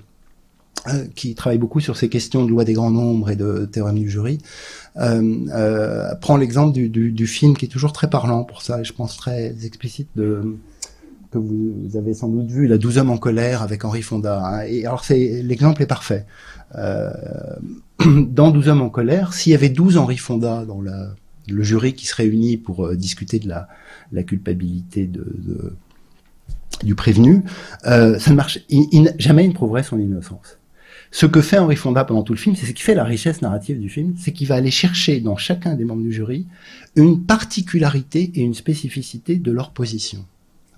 [SPEAKER 2] euh, qui travaille beaucoup sur ces questions de loi des grands nombres et de théorème du jury, prend l'exemple du, film qui est toujours très parlant pour ça, et je pense très explicite de que vous, avez sans doute vu, La 12 hommes en colère avec Henri Fonda. Hein. Et alors, c'est l'exemple est parfait. Euh, dans 12 hommes en colère, s'il y avait 12 Henri Fonda dans la, le jury qui se réunit pour euh, discuter de la, la culpabilité de, de, du prévenu, euh, ça ne marche. Jamais il ne prouverait son innocence. Ce que fait Henri Fonda pendant tout le film, c'est ce qui fait la richesse narrative du film, c'est qu'il va aller chercher dans chacun des membres du jury une particularité et une spécificité de leur position.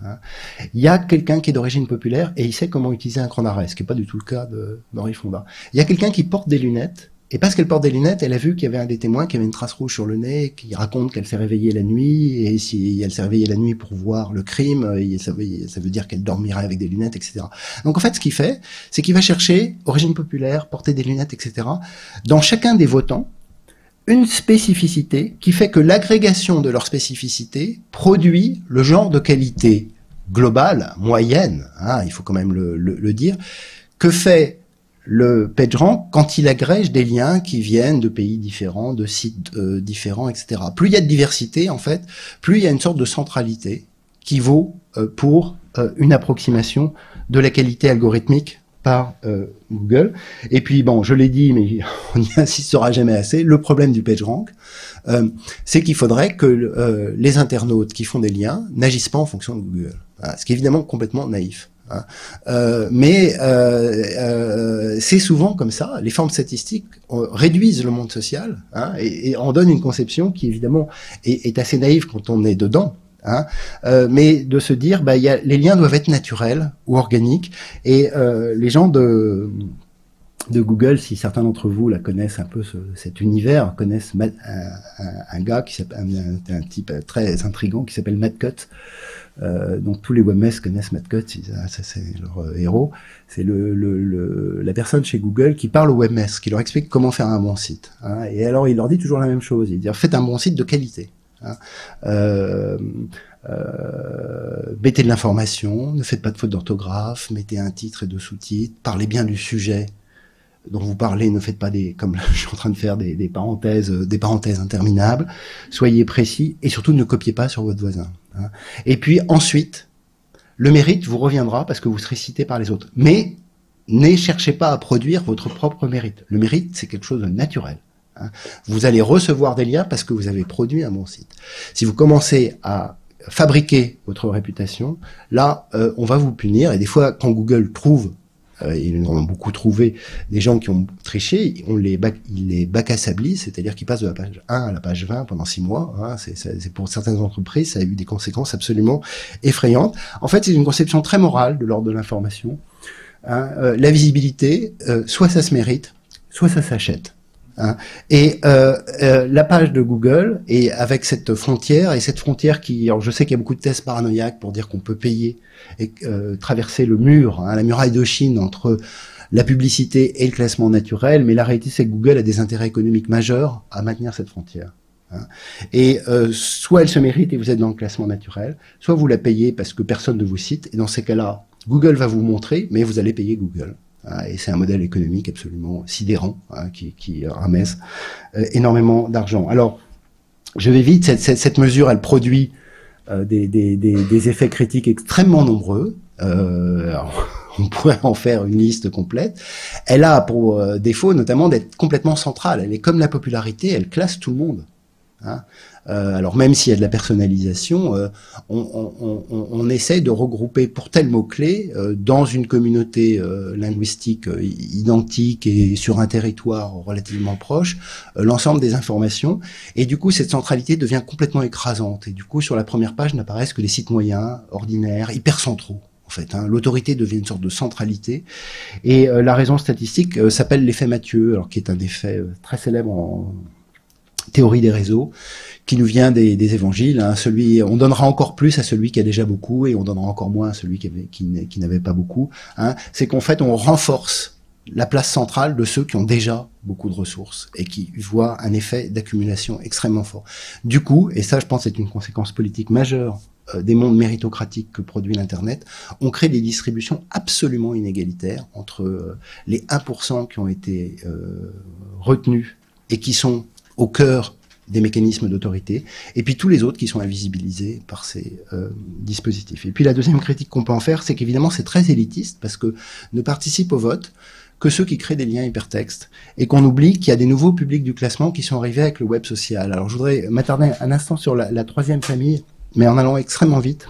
[SPEAKER 2] Hein. Il y a quelqu'un qui est d'origine populaire et il sait comment utiliser un d'arrêt, ce qui n'est pas du tout le cas d'Henri Fonda. Il y a quelqu'un qui porte des lunettes et parce qu'elle porte des lunettes, elle a vu qu'il y avait un des témoins qui avait une trace rouge sur le nez, qui raconte qu'elle s'est réveillée la nuit, et si elle s'est réveillée la nuit pour voir le crime, ça veut, ça veut dire qu'elle dormirait avec des lunettes, etc. Donc en fait, ce qu'il fait, c'est qu'il va chercher origine populaire, porter des lunettes, etc. Dans chacun des votants, une spécificité qui fait que l'agrégation de leur spécificité produit le genre de qualité globale, moyenne, hein, il faut quand même le, le, dire, que fait le PageRank quand il agrège des liens qui viennent de pays différents, de sites euh, différents, etc. Plus il y a de diversité, en fait, plus il y a une sorte de centralité qui vaut euh, pour euh, une approximation de la qualité algorithmique par Google. Et puis, bon, je l'ai dit, mais on n'y insistera jamais assez, le problème du PageRank, c'est qu'il faudrait que les internautes qui font des liens n'agissent pas en fonction de Google. Ce qui est évidemment complètement naïf. Hein. Euh, mais euh, euh, c'est souvent comme ça. Les formes statistiques réduisent le monde social hein, et, en donnent une conception qui évidemment est, assez naïve quand on est dedans. Hein, euh, mais de se dire, bah, y a, les liens doivent être naturels ou organiques. Et euh, les gens de de Google, si certains d'entre vous la connaissent un peu ce, cet univers, connaissent un, gars qui s'appelle un, type très intrigant qui s'appelle Matt Cutt, euh, donc tous les webmasters connaissent Matt Cutts, c'est leur euh, héros. C'est le, la personne chez Google qui parle aux webmasters, qui leur explique comment faire un bon site. Hein. Et alors il leur dit toujours la même chose. Il dit faites un bon site de qualité. Hein. Euh, euh, mettez de l'information, ne faites pas de faute d'orthographe, mettez un titre et deux sous-titres, parlez bien du sujet dont vous parlez, ne faites pas des, comme je suis en train de faire, des, des parenthèses, des parenthèses interminables. Soyez précis et surtout ne copiez pas sur votre voisin. Hein. Et puis ensuite, le mérite vous reviendra parce que vous serez cité par les autres. Mais ne cherchez pas à produire votre propre mérite. Le mérite, c'est quelque chose de naturel. Hein. Vous allez recevoir des liens parce que vous avez produit un bon site. Si vous commencez à fabriquer votre réputation, là, euh, on va vous punir. Et des fois, quand Google trouve euh, ils en ont beaucoup trouvé des gens qui ont triché, on les ils les bac à c'est-à-dire qu'ils passent de la page 1 à la page 20 pendant 6 mois. Hein, c'est pour certaines entreprises, ça a eu des conséquences absolument effrayantes. En fait, c'est une conception très morale de l'ordre de l'information. Hein, euh, la visibilité, euh, soit ça se mérite, soit ça s'achète. Hein. Et euh, euh, la page de Google est avec cette frontière et cette frontière qui, alors je sais qu'il y a beaucoup de tests paranoïaques pour dire qu'on peut payer et euh, traverser le mur, hein, la muraille de Chine entre la publicité et le classement naturel, mais la réalité c'est que Google a des intérêts économiques majeurs à maintenir cette frontière. Hein. Et soit elle se mérite et vous êtes dans le classement naturel, soit vous la payez parce que personne ne vous cite, et dans ces cas-là, Google va vous montrer, mais vous allez payer Google. Hein, et c'est un modèle économique absolument sidérant hein, qui, qui ramasse euh, énormément d'argent. Alors, je vais vite. Cette, cette, cette mesure, elle produit euh, des, des, des, des, effets critiques extrêmement nombreux. Euh, on pourrait en faire une liste complète. Elle a pour euh, défaut notamment d'être complètement centrale. Elle est comme la popularité, elle classe tout le monde. Hein. Euh, alors même s'il y a de la personnalisation, euh, on, on, on, on, essaie de regrouper pour tel mot-clé euh, dans une communauté euh, linguistique euh, identique et sur un territoire relativement proche l'ensemble des informations. Et du coup, cette centralité devient complètement écrasante. Et du coup, sur la première page n'apparaissent que des sites moyens, ordinaires, hypercentraux. En fait, hein. l'autorité devient une sorte de centralité, et la raison statistique s'appelle l'effet Mathieu, alors qui est un effet très célèbre en théorie des réseaux, qui nous vient des, des évangiles. Hein. Celui, on donnera encore plus à celui qui a déjà beaucoup et on donnera encore moins à celui qui, avait, qui, n'avait pas beaucoup. Hein. C'est qu'en fait, on renforce la place centrale de ceux qui ont déjà beaucoup de ressources et qui voient un effet d'accumulation extrêmement fort. Du coup, et ça je pense c'est une conséquence politique majeure euh, des mondes méritocratiques que produit l'Internet, on crée des distributions absolument inégalitaires entre euh, les 1% qui ont été euh, retenus et qui sont au cœur des mécanismes d'autorité, et puis tous les autres qui sont invisibilisés par ces euh, dispositifs. Et puis la deuxième critique qu'on peut en faire, c'est qu'évidemment c'est très élitiste, parce que ne participent au vote que ceux qui créent des liens hypertextes, et qu'on oublie qu'il y a des nouveaux publics du classement qui sont arrivés avec le web social. Alors je voudrais m'attarder un instant sur la, troisième famille, mais en allant extrêmement vite,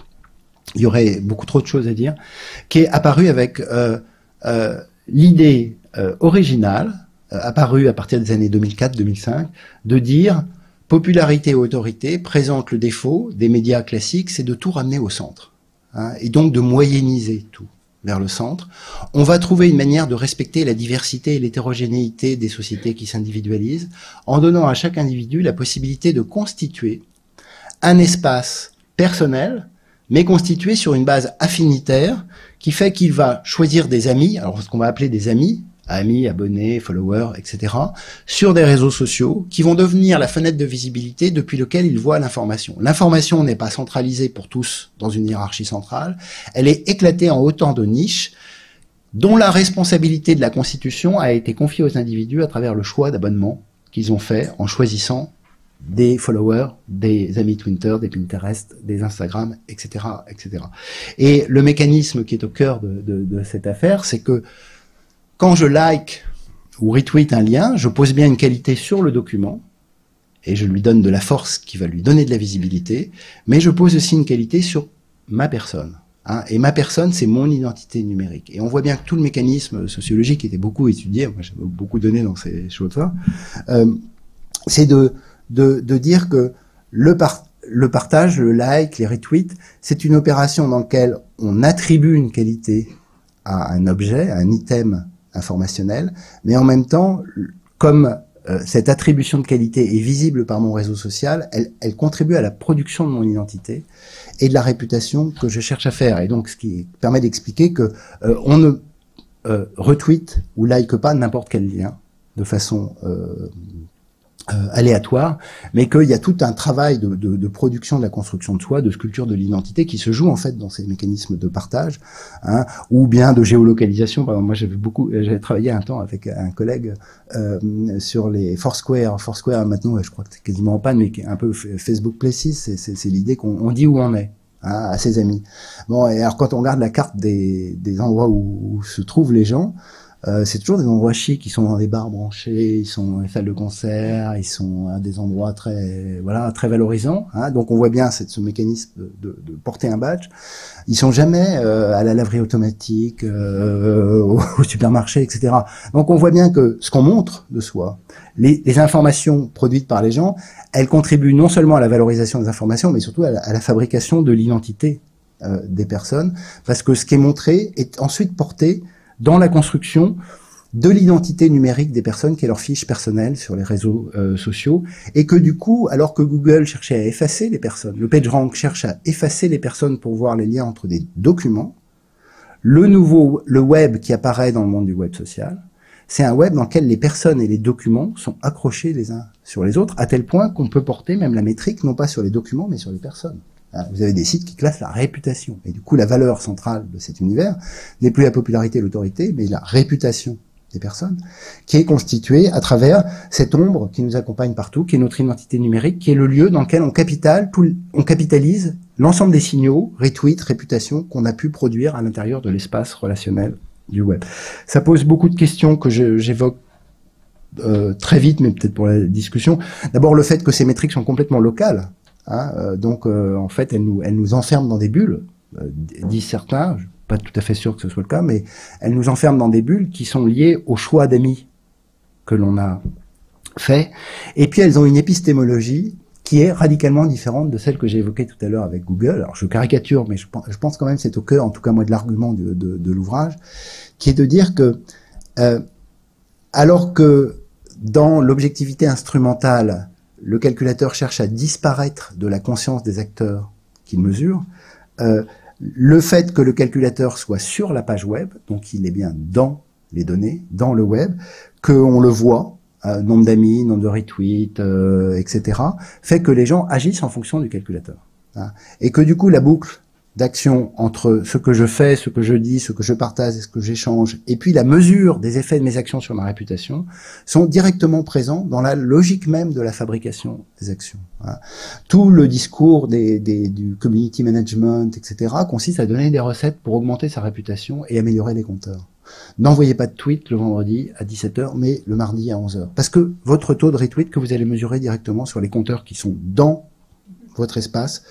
[SPEAKER 2] il y aurait beaucoup trop de choses à dire, qui est apparu avec euh, euh, l'idée euh, originale, euh, apparue à partir des années 2004-2005, de dire popularité et autorité présente le défaut des médias classiques, c'est de tout ramener au centre, hein, et donc de moyenniser tout vers le centre. On va trouver une manière de respecter la diversité et l'hétérogénéité des sociétés qui s'individualisent, en donnant à chaque individu la possibilité de constituer un espace personnel, mais constitué sur une base affinitaire, qui fait qu'il va choisir des amis, alors ce qu'on va appeler des amis, amis, abonnés, followers, etc., sur des réseaux sociaux qui vont devenir la fenêtre de visibilité depuis lequel ils voient l'information. L'information n'est pas centralisée pour tous dans une hiérarchie centrale, elle est éclatée en autant de niches dont la responsabilité de la constitution a été confiée aux individus à travers le choix d'abonnement qu'ils ont fait en choisissant des followers, des amis Twitter, des Pinterest, des Instagram, etc., etc. Et le mécanisme qui est au cœur de, de cette affaire, c'est que quand je like ou retweet un lien, je pose bien une qualité sur le document et je lui donne de la force qui va lui donner de la visibilité, mais je pose aussi une qualité sur ma personne. Hein, et ma personne, c'est mon identité numérique. Et on voit bien que tout le mécanisme sociologique était beaucoup étudié, moi j'ai beaucoup donné dans ces choses-là, euh, c'est de, de, de, dire que le, par, le partage, le like, les retweets, c'est une opération dans laquelle on attribue une qualité à un objet, à un item informationnel, mais en même temps, comme euh, cette attribution de qualité est visible par mon réseau social, elle, elle, contribue à la production de mon identité et de la réputation que je cherche à faire. Et donc, ce qui permet d'expliquer que euh, on ne euh, retweet ou like pas n'importe quel lien de façon euh, aléatoire, mais qu'il y a tout un travail de, de, de, production de la construction de soi, de sculpture de l'identité qui se joue en fait dans ces mécanismes de partage, hein, ou bien de géolocalisation. Par exemple, moi j'avais beaucoup, j'avais travaillé un temps avec un collègue euh, sur les Foursquare. Foursquare maintenant, je crois que c'est quasiment pas, mais un peu Facebook Places, c'est l'idée qu'on dit où on est. Hein, à ses amis. Bon, et alors quand on regarde la carte des, des endroits où, où se trouvent les gens, euh, c'est toujours des endroits chics, qui sont dans des bars branchés, ils sont dans les salles de concert, ils sont à des endroits très voilà très valorisants. Hein. Donc on voit bien cette, ce mécanisme de, de, porter un badge. Ils sont jamais euh, à la laverie automatique, euh, au, supermarché, etc. Donc on voit bien que ce qu'on montre de soi, les, les, informations produites par les gens, elles contribuent non seulement à la valorisation des informations, mais surtout à la, à la fabrication de l'identité euh, des personnes, parce que ce qui est montré est ensuite porté dans la construction de l'identité numérique des personnes qui est leur fiche personnelle sur les réseaux euh, sociaux et que du coup, alors que Google cherchait à effacer les personnes, le PageRank cherche à effacer les personnes pour voir les liens entre des documents, le nouveau, le web qui apparaît dans le monde du web social, c'est un web dans lequel les personnes et les documents sont accrochés les uns sur les autres, à tel point qu'on peut porter même la métrique non pas sur les documents mais sur les personnes. Hein, vous avez des sites qui classent la réputation. Et du coup, la valeur centrale de cet univers n'est plus la popularité et l'autorité, mais la réputation des personnes, qui est constituée à travers cette ombre qui nous accompagne partout, qui est notre identité numérique, qui est le lieu dans lequel on, capitalise l'ensemble des signaux, retweets, réputation qu'on a pu produire à l'intérieur de l'espace relationnel du web. Ça pose beaucoup de questions que j'évoque euh, très vite, mais peut-être pour la discussion. D'abord, le fait que ces métriques sont complètement locales. Hein, euh, donc, euh, en fait, elle nous, elle nous enferme dans des bulles, euh, disent certains. Je pas tout à fait sûr que ce soit le cas, mais elle nous enferme dans des bulles qui sont liées au choix d'amis que l'on a fait. Et puis, elles ont une épistémologie qui est radicalement différente de celle que j'ai évoquée tout à l'heure avec Google. Alors, je caricature, mais je pense, je pense quand même c'est au cœur, en tout cas moi, de l'argument de, de, de l'ouvrage, qui est de dire que euh, alors que dans l'objectivité instrumentale, le calculateur cherche à disparaître de la conscience des acteurs qu'il mesure, euh, le fait que le calculateur soit sur la page web, donc il est bien dans les données, dans le web, qu'on le voit, euh, nombre d'amis, nombre de retweets, euh, etc., fait que les gens agissent en fonction du calculateur. Hein. Et que du coup, la boucle d'action entre ce que je fais, ce que je dis, ce que je partage et ce que j'échange, et puis la mesure des effets de mes actions sur ma réputation, sont directement présents dans la logique même de la fabrication des actions. Tout le discours du community management, etc., consiste à donner des recettes pour augmenter sa réputation et améliorer les compteurs. N'envoyez pas de tweet le vendredi à 17h, mais le mardi à 11h. Parce que votre taux de retweet que vous allez mesurer directement sur les compteurs qui sont dans votre espace,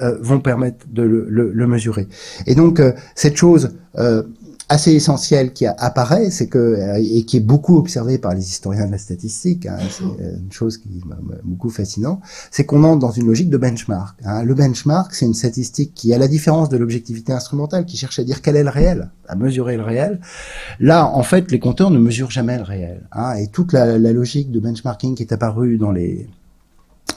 [SPEAKER 2] euh, vont permettre de le, le, le mesurer. Et donc euh, cette chose euh, assez essentielle qui apparaît, c'est que et qui est beaucoup observée par les historiens de la statistique, hein, c'est une chose qui est beaucoup fascinant, c'est qu'on entre dans une logique de benchmark. Hein. Le benchmark, c'est une statistique qui, à la différence de l'objectivité instrumentale, qui cherche à dire quel est le réel, à mesurer le réel. Là, en fait, les compteurs ne mesurent jamais le réel. Hein, et toute la, la logique de benchmarking qui est apparue dans les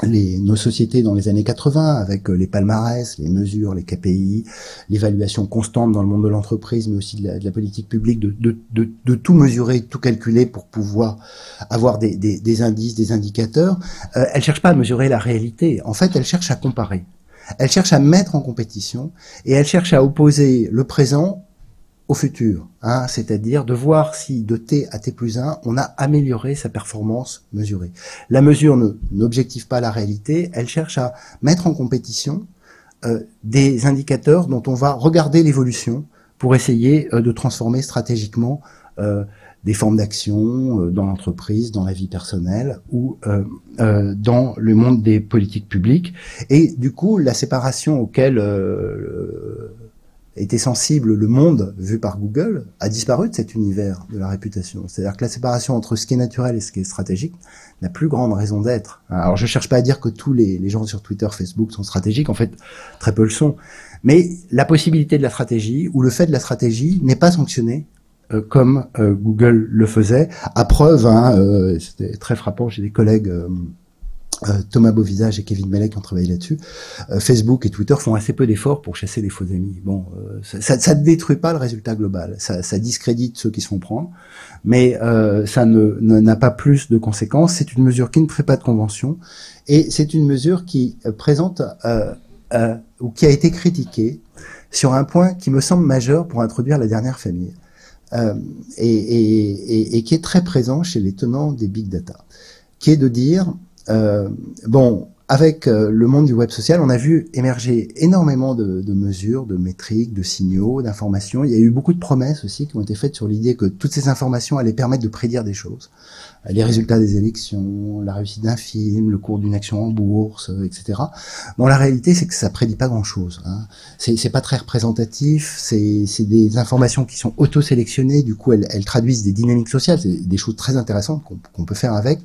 [SPEAKER 2] les, nos sociétés dans les années 80 avec euh, les palmarès, les mesures, les KPI, l'évaluation constante dans le monde de l'entreprise, mais aussi de la, de la politique publique, de, de, de, tout mesurer, tout calculer pour pouvoir avoir des, des, des indices, des indicateurs. Euh, elle cherche pas à mesurer la réalité. En fait, elle cherche à comparer. Elle cherche à mettre en compétition et elle cherche à opposer le présent au futur, hein, c'est-à-dire de voir si de t à t plus 1, on a amélioré sa performance mesurée. La mesure n'objective pas la réalité, elle cherche à mettre en compétition euh, des indicateurs dont on va regarder l'évolution pour essayer euh, de transformer stratégiquement euh, des formes d'action dans l'entreprise, dans la vie personnelle ou dans le monde des politiques publiques. Et du coup, la séparation auquel était sensible le monde vu par Google a disparu de cet univers de la réputation. C'est-à-dire que la séparation entre ce qui est naturel et ce qui est stratégique n'a plus grande raison d'être. Alors je cherche pas à dire que tous les, gens sur Twitter, Facebook sont stratégiques, en fait très peu le sont. Mais la possibilité de la stratégie ou le fait de la stratégie n'est pas sanctionné euh, comme euh, Google le faisait. À preuve, hein, euh, c'était très frappant, j'ai des collègues euh, Thomas Beauvisage et Kevin Melek qui ont travaillé là-dessus. Euh, Facebook et Twitter font assez peu d'efforts pour chasser les faux amis. Bon, euh, ça, ne détruit pas le résultat global. Ça, discrédite ceux qui se font prendre, mais ça ne n'a pas plus de conséquences. C'est une mesure qui ne fait pas de convention et c'est une mesure qui présente ou qui a été critiquée sur un point qui me semble majeur pour introduire la dernière famille. et, et, qui est très présent chez les tenants des big data, qui est de dire euh, bon, avec euh, le monde du web social, on a vu émerger énormément de, de, mesures, de métriques, de signaux, d'informations. Il y a eu beaucoup de promesses aussi qui ont été faites sur l'idée que toutes ces informations allaient permettre de prédire des choses les résultats des élections, la réussite d'un film, le cours d'une action en bourse, euh, etc. Bon, la réalité, c'est que ça prédit pas grand-chose. Hein. C'est pas très représentatif. C'est des informations qui sont auto-sélectionnées. Du coup, elles, elles, traduisent des dynamiques sociales, des choses très intéressantes qu'on peut faire avec.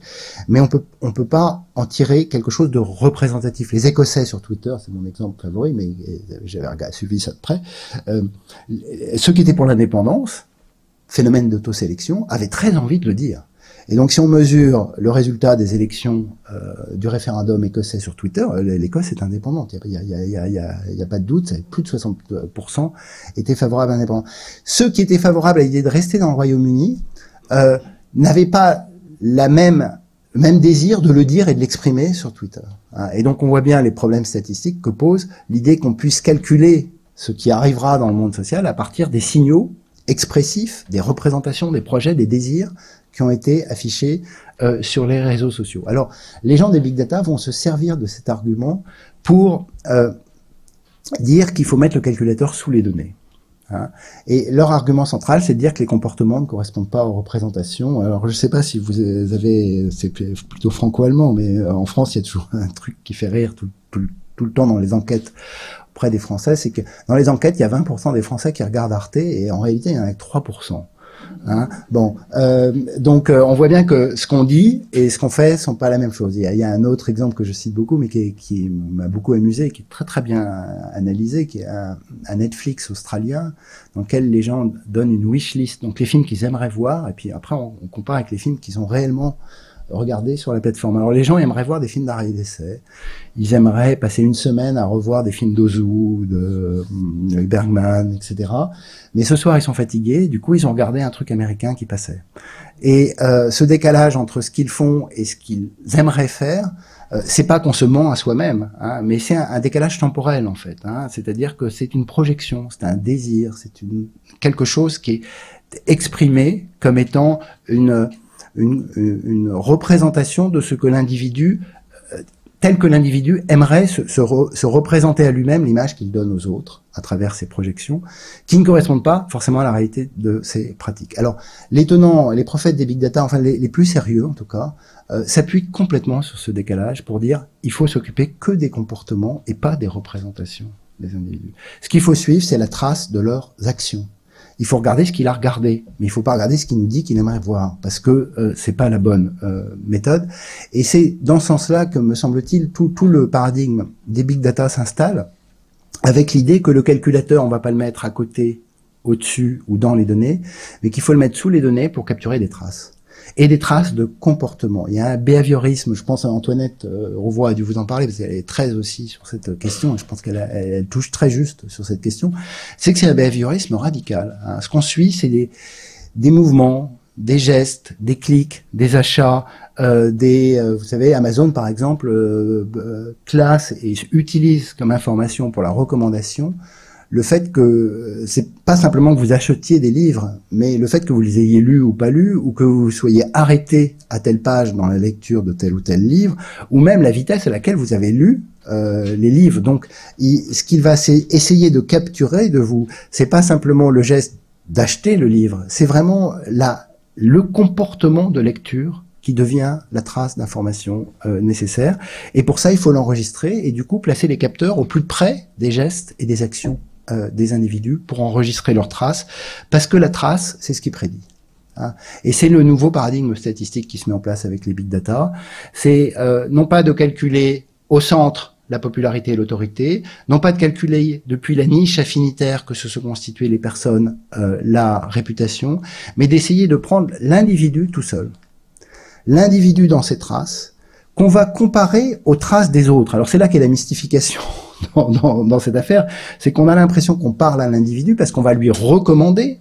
[SPEAKER 2] Mais on peut on peut pas en tirer quelque chose de représentatif. Les Écossais sur Twitter, c'est mon exemple favori, mais euh, j'avais suivi ça de près. Euh, ceux qui étaient pour l'indépendance, phénomène d'auto-sélection, avaient très envie de le dire. Et donc, si on mesure le résultat des élections euh, du référendum écossais sur Twitter, euh, l'Écosse est indépendante. Il n'y a, a, a, a, pas de doute, plus de 60% étaient favorables à l'indépendance. Ceux qui étaient favorables à l'idée de rester dans le Royaume-Uni euh, n'avaient pas la même même désir de le dire et de l'exprimer sur Twitter. Hein. Et donc on voit bien les problèmes statistiques que pose l'idée qu'on puisse calculer ce qui arrivera dans le monde social à partir des signaux expressifs, des représentations, des projets, des désirs qui ont été affichés euh, sur les réseaux sociaux. Alors, les gens des big data vont se servir de cet argument pour euh, dire qu'il faut mettre le calculateur sous les données. Hein. Et leur argument central, c'est de dire que les comportements ne correspondent pas aux représentations. Alors, je ne sais pas si vous avez, c'est plutôt franco-allemand, mais euh, en France, il y a toujours un truc qui fait rire tout, tout, le temps dans les enquêtes auprès des Français, c'est que dans les enquêtes, il y a 20% des Français qui regardent Arte, et en réalité, il y en a que 3%. Hein bon, euh, donc euh, on voit bien que ce qu'on dit et ce qu'on fait sont pas la même chose. Il y, a, un autre exemple que je cite beaucoup, mais qui, qui m'a beaucoup amusé, qui est très très bien analysé, qui est un, un, Netflix australien dans lequel les gens donnent une wish list, donc les films qu'ils aimeraient voir, et puis après on, on compare avec les films qu'ils ont réellement regarder sur la plateforme. Alors les gens aimeraient voir des films d'arrêt d'essai, ils aimeraient passer une semaine à revoir des films d'Ozu, de, Bergman, etc. Mais ce soir ils sont fatigués, du coup ils ont regardé un truc américain qui passait. Et euh, ce décalage entre ce qu'ils font et ce qu'ils aimeraient faire, euh, c'est pas qu'on se ment à soi-même, hein, mais c'est un, décalage temporel en fait. Hein, C'est-à-dire que c'est une projection, c'est un désir, c'est quelque chose qui est exprimé comme étant une une, une représentation de ce que l'individu euh, tel que l'individu aimerait se, se, se, représenter à lui-même l'image qu'il donne aux autres à travers ses projections, qui ne correspondent pas forcément à la réalité de ses pratiques. Alors, les tenants, les prophètes des big data, enfin les, les plus sérieux en tout cas, euh, s'appuient complètement sur ce décalage pour dire il faut s'occuper que des comportements et pas des représentations des individus. Ce qu'il faut suivre, c'est la trace de leurs actions il faut regarder ce qu'il a regardé, mais il faut pas regarder ce qu'il nous dit qu'il aimerait voir, parce que euh, c'est pas la bonne euh, méthode. Et c'est dans ce sens-là que, me semble-t-il, tout, tout le paradigme des big data s'installe, avec l'idée que le calculateur, on va pas le mettre à côté, au-dessus ou dans les données, mais qu'il faut le mettre sous les données pour capturer des traces et des traces de comportement. Il y a un behaviorisme, je pense à Antoinette euh, Rouvois a dû vous en parler, parce qu'elle est très aussi sur cette question, et je pense qu'elle elle touche très juste sur cette question, c'est que c'est un behaviorisme radical. Hein. Ce qu'on suit, c'est des, des mouvements, des gestes, des clics, des achats, euh, des, euh, vous savez, Amazon par exemple euh, classe et utilise comme information pour la recommandation le fait que euh, c'est pas simplement que vous achetiez des livres, mais le fait que vous les ayez lus ou pas lus, ou que vous soyez arrêté à telle page dans la lecture de tel ou tel livre, ou même la vitesse à laquelle vous avez lu euh, les livres. Donc, ce qu'il va essayer de capturer de vous, c'est pas simplement le geste d'acheter le livre, c'est vraiment la, le comportement de lecture qui devient la trace d'information euh, nécessaire. Et pour ça, il faut l'enregistrer et du coup placer les capteurs au plus près des gestes et des actions euh, des individus pour enregistrer leurs traces, parce que la trace, c'est ce qui prédit. Hein. Et c'est le nouveau paradigme statistique qui se met en place avec les big data. C'est euh, non pas de calculer au centre la popularité et l'autorité, non pas de calculer depuis la niche affinitaire que se sont constituées les personnes euh, la réputation, mais d'essayer de prendre l'individu tout seul l'individu dans ses traces, qu'on va comparer aux traces des autres. Alors c'est là qu'est la mystification dans, cette affaire, c'est qu'on a l'impression qu'on parle à l'individu parce qu'on va lui recommander,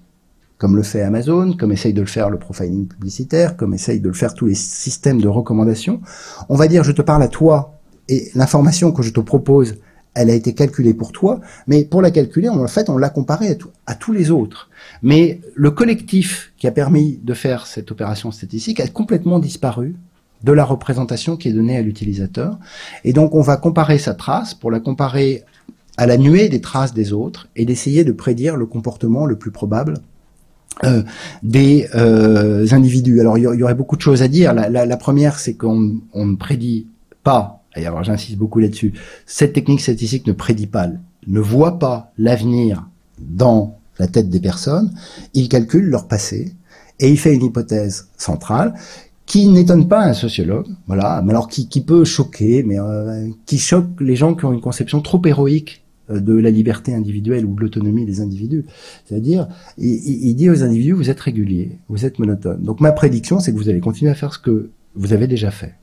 [SPEAKER 2] comme le fait Amazon, comme essaye de le faire le profiling publicitaire, comme essaye de le faire tous les systèmes de recommandation. On va dire je te parle à toi et l'information que je te propose, elle a été calculée pour toi, mais pour la calculer, en fait, on l'a comparée à, tous les autres. Mais le collectif qui a permis de faire cette opération statistique a complètement disparu de la représentation qui est donnée à l'utilisateur. Et donc, on va comparer sa trace pour la comparer à la nuée des traces des autres et d'essayer de prédire le comportement le plus probable euh, des euh, individus. Alors, il y, aurait beaucoup de choses à dire. La, première, c'est qu'on ne prédit pas et alors j'insiste beaucoup là-dessus, cette technique statistique ne prédit pas, ne voit pas l'avenir dans la tête des personnes, il calcule leur passé et il fait une hypothèse centrale qui n'étonne pas un sociologue, voilà, mais alors qui, qui peut choquer, mais euh, qui choque les gens qui ont une conception trop héroïque euh, de la liberté individuelle ou de l'autonomie des individus. C'est-à-dire, il, il, dit aux individus, vous êtes réguliers, vous êtes monotones. Donc ma prédiction, c'est que vous allez continuer à faire ce que vous avez déjà fait.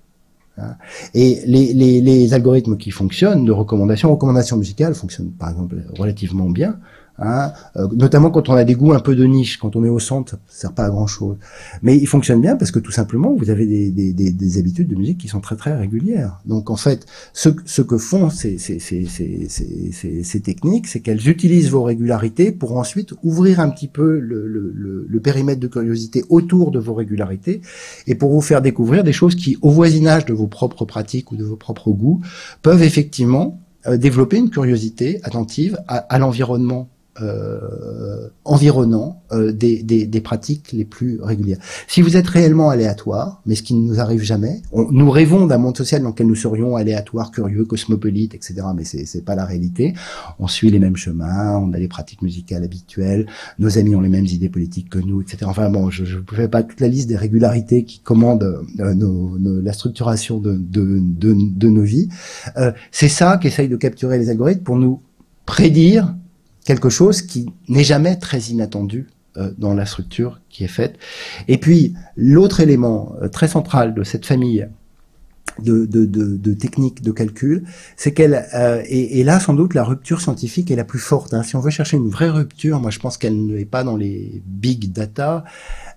[SPEAKER 2] Hein. Et les, les, les, algorithmes qui fonctionnent de recommandation, recommandation musicale fonctionnent par exemple relativement bien. Hein, euh, notamment quand on a des goûts un peu de niche, quand on est au centre, ça sert pas à grand chose. Mais il fonctionne bien parce que tout simplement, vous avez des, des, des, des habitudes de musique qui sont très très régulières. Donc en fait, ce, ce que font ces, ces, ces, ces, techniques, c'est qu'elles utilisent vos régularités pour ensuite ouvrir un petit peu le, le, le, le, périmètre de curiosité autour de vos régularités et pour vous faire découvrir des choses qui, au voisinage de vos propres pratiques ou de vos propres goûts, peuvent effectivement euh, développer une curiosité attentive à, à l'environnement euh, environnant euh, des, des, des, pratiques les plus régulières. Si vous êtes réellement aléatoire, mais ce qui ne nous arrive jamais, nous rêvons d'un monde social dans lequel nous serions aléatoires, curieux, cosmopolites, etc. Mais c'est c'est pas la réalité. On suit les mêmes chemins, on a les pratiques musicales habituelles, nos amis ont les mêmes idées politiques que nous, etc. Enfin bon, je ne fais pas toute la liste des régularités qui commandent euh, nos, la structuration de, de, de, de nos vies. Euh, c'est ça qu'essayent de capturer les algorithmes pour nous prédire quelque chose qui n'est jamais très inattendu euh, dans la structure qui est faite. Et puis, l'autre élément euh, très central de cette famille de, de, de, de techniques de calcul, c'est qu'elle euh, et, là sans doute la rupture scientifique est la plus forte. Hein. Si on veut chercher une vraie rupture, moi je pense qu'elle n'est pas dans les big data,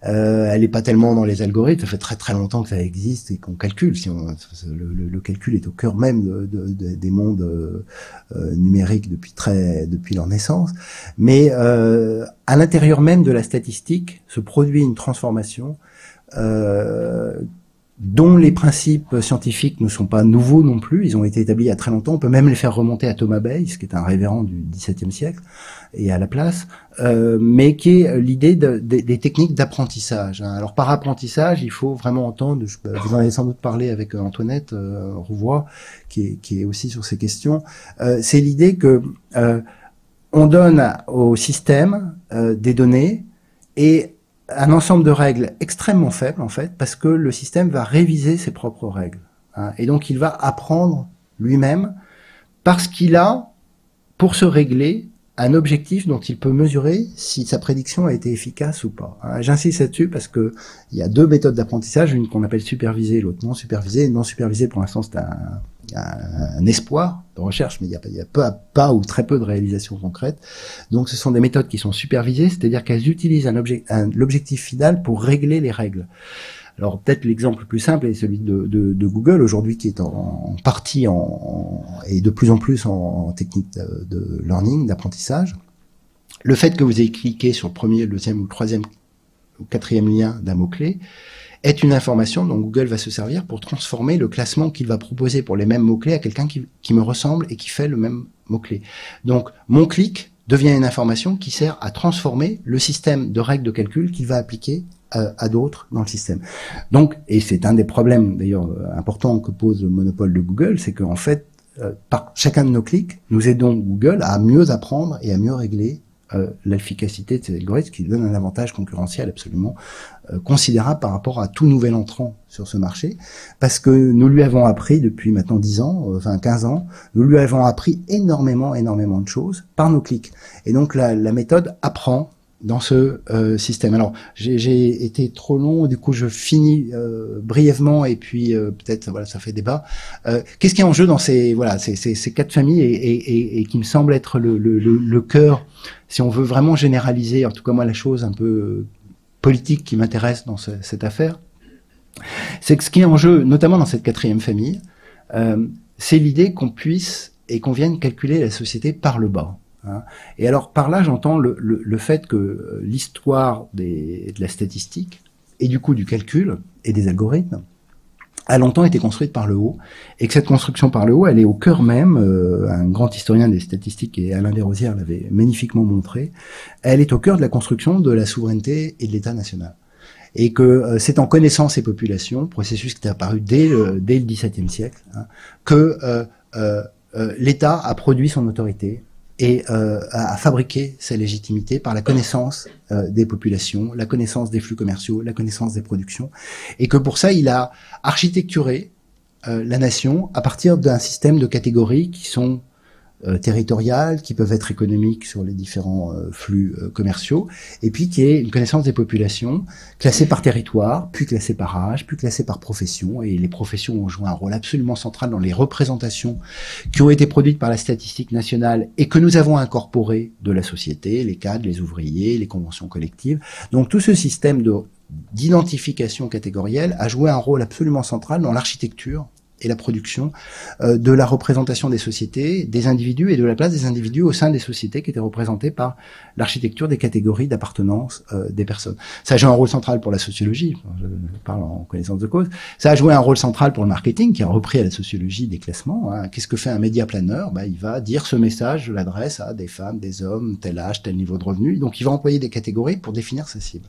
[SPEAKER 2] euh, elle n'est pas tellement dans les algorithmes. Ça fait très très longtemps que ça existe et qu'on calcule. Si on, le, le, calcul est au cœur même de, des mondes euh, numériques depuis très depuis leur naissance. Mais euh, à l'intérieur même de la statistique se produit une transformation. Euh, dont les principes scientifiques ne sont pas nouveaux non plus, ils ont été établis il y a très longtemps, on peut même les faire remonter à Thomas Bayes, qui est un révérend du XVIIe siècle, et à la place, euh, mais qui est l'idée de, des techniques d'apprentissage. Hein. Alors par apprentissage, il faut vraiment entendre, je, vous en avez sans doute parlé avec Antoinette euh, Rouvois, qui est, qui est aussi sur ces questions, euh, c'est l'idée que euh, on donne au système euh, des données et un ensemble de règles extrêmement faibles en fait, parce que le système va réviser ses propres règles. Hein, et donc il va apprendre lui-même parce qu'il a, pour se régler, un objectif dont il peut mesurer si sa prédiction a été efficace ou pas. Hein, J'insiste là-dessus parce que il y a deux méthodes d'apprentissage, une qu'on appelle supervisée, l'autre non supervisée. Non supervisée, pour l'instant, c'est un, un, espoir de recherche, mais il y a, y a pas ou très peu de réalisations concrètes. Donc, ce sont des méthodes qui sont supervisées, c'est-à-dire qu'elles utilisent un, l'objectif final pour régler les règles. Alors peut-être l'exemple le plus simple est celui de, de, de Google aujourd'hui qui est en, partie en, et de plus en plus en, technique de, de learning, d'apprentissage. Le fait que vous ayez cliqué sur le premier, le deuxième ou le troisième ou quatrième lien d'un mot-clé est une information dont Google va se servir pour transformer le classement qu'il va proposer pour les mêmes mots-clés à quelqu'un qui, me ressemble et qui fait le même mot-clé. Donc mon clic devient une information qui sert à transformer le système de règles de calcul qu'il va appliquer à, d'autres dans le système. Donc, et c'est un des problèmes d'ailleurs importants que pose le monopole de Google, c'est qu'en fait, euh, par chacun de nos clics, nous aidons Google à mieux apprendre et à mieux régler euh, l'efficacité de ces algorithmes, qui donne un avantage concurrentiel absolument euh, considérable par rapport à tout nouvel entrant sur ce marché, parce que nous lui avons appris depuis maintenant 10 ans, enfin 15 ans, nous lui avons appris énormément, énormément de choses par nos clics. Et donc la méthode apprend dans ce euh, système. Alors, j'ai été trop long, du coup, je finis euh, brièvement et puis euh, peut-être voilà, ça fait débat. Qu'est-ce qui est en jeu dans ces voilà ces, ces, ces quatre familles et, et, et, qui me semble être le, le, le, cœur, si on veut vraiment généraliser, en tout cas moi la chose un peu politique qui m'intéresse dans cette affaire, c'est que ce qui est en jeu, notamment dans cette quatrième famille, c'est l'idée qu'on puisse et qu'on vienne calculer la société par le bas. Hein. Et alors par là, j'entends le, le, le, fait que euh, l'histoire de la statistique et du coup du calcul et des algorithmes a longtemps été construite par le haut, et que cette construction par le haut, elle est au cœur même, euh, un grand historien des statistiques, et Alain Desrosières l'avait magnifiquement montré, elle est au cœur de la construction de la souveraineté et de l'État national. Et que euh, c'est en connaissant ces populations, processus qui est apparu dès le, dès le XVIIe siècle, hein, que l'État a produit son autorité, et euh, à, fabriquer sa légitimité par la connaissance euh, des populations, la connaissance des flux commerciaux, la connaissance des productions, et que pour ça il a architecturé euh, la nation à partir d'un système de catégories qui sont territoriales, qui peuvent être économiques sur les différents euh, flux euh, commerciaux, et puis qui est une connaissance des populations classées par territoire, puis classées par âge, puis classées par profession, et les professions ont joué un rôle absolument central dans les représentations qui ont été produites par la statistique nationale et que nous avons incorporées de la société, les cadres, les ouvriers, les conventions collectives. Donc tout ce système de d'identification catégorielle a joué un rôle absolument central dans l'architecture et la production euh, de la représentation des sociétés, des individus et de la place des individus au sein des sociétés qui étaient représentées par l'architecture des catégories d'appartenance euh, des personnes. Ça a joué un rôle central pour la sociologie, je parle en connaissance de cause. Ça a joué un rôle central pour le marketing qui a repris à la sociologie des classements. Hein. Qu'est-ce que fait un média planeur? Bah, Il va dire ce message, je l'adresse à des femmes, des hommes, tel âge, tel niveau de revenu. Donc il va employer des catégories pour définir sa cible.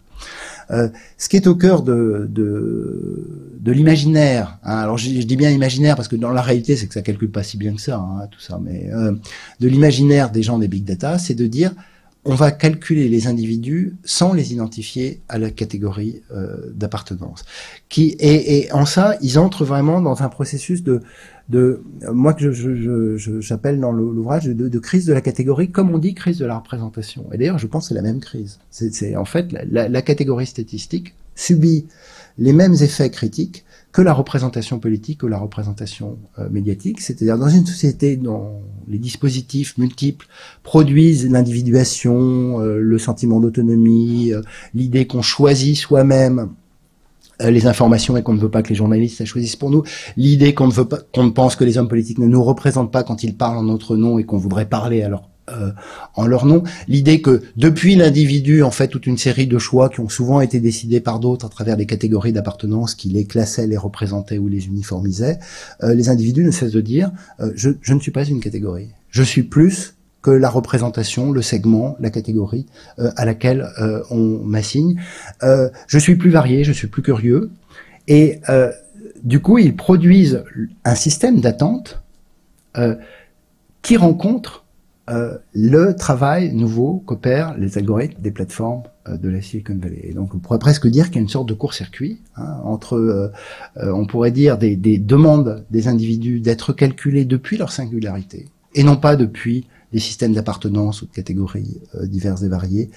[SPEAKER 2] Euh, ce qui est au cœur de, de, de l'imaginaire, hein, alors je, dis bien imaginaire parce que dans la réalité c'est que ça calcule pas si bien que ça hein, tout ça mais euh, de l'imaginaire des gens des big data c'est de dire on va calculer les individus sans les identifier à la catégorie euh, d'appartenance. Qui et, et, en ça ils entrent vraiment dans un processus de de moi que je, j'appelle dans l'ouvrage de, de, crise de la catégorie comme on dit crise de la représentation et d'ailleurs je pense que c'est la même crise c'est en fait la, la catégorie statistique subit les mêmes effets critiques que la représentation politique ou la représentation euh, médiatique. C'est-à-dire dans une société dont les dispositifs multiples produisent l'individuation, euh, le sentiment d'autonomie, euh, l'idée qu'on choisit soi-même les informations et qu'on ne veut pas que les journalistes la choisissent pour nous, l'idée qu'on ne veut pas, qu'on ne pense que les hommes politiques ne nous représentent pas quand ils parlent en notre nom et qu'on voudrait parler leur euh, en leur nom. L'idée que depuis l'individu, en fait, toute une série de choix qui ont souvent été décidés par d'autres à travers des catégories d'appartenance qui les classaient, les représentaient ou les uniformisaient, euh, les individus ne cessent de dire euh, je, ne suis pas une catégorie. Je suis plus que la représentation, le segment, la catégorie à laquelle on m'assigne. je suis plus varié, je suis plus curieux. Et du coup, ils produisent un système d'attente qui rencontre euh, le travail nouveau qu'opèrent les algorithmes des plateformes euh, de la Silicon Valley. Et donc on pourrait presque dire qu'il y a une sorte de court-circuit hein, entre, euh, on pourrait dire, des, des, demandes des individus d'être calculés depuis leur singularité, et non pas depuis des systèmes d'appartenance ou de catégories diverses et variées,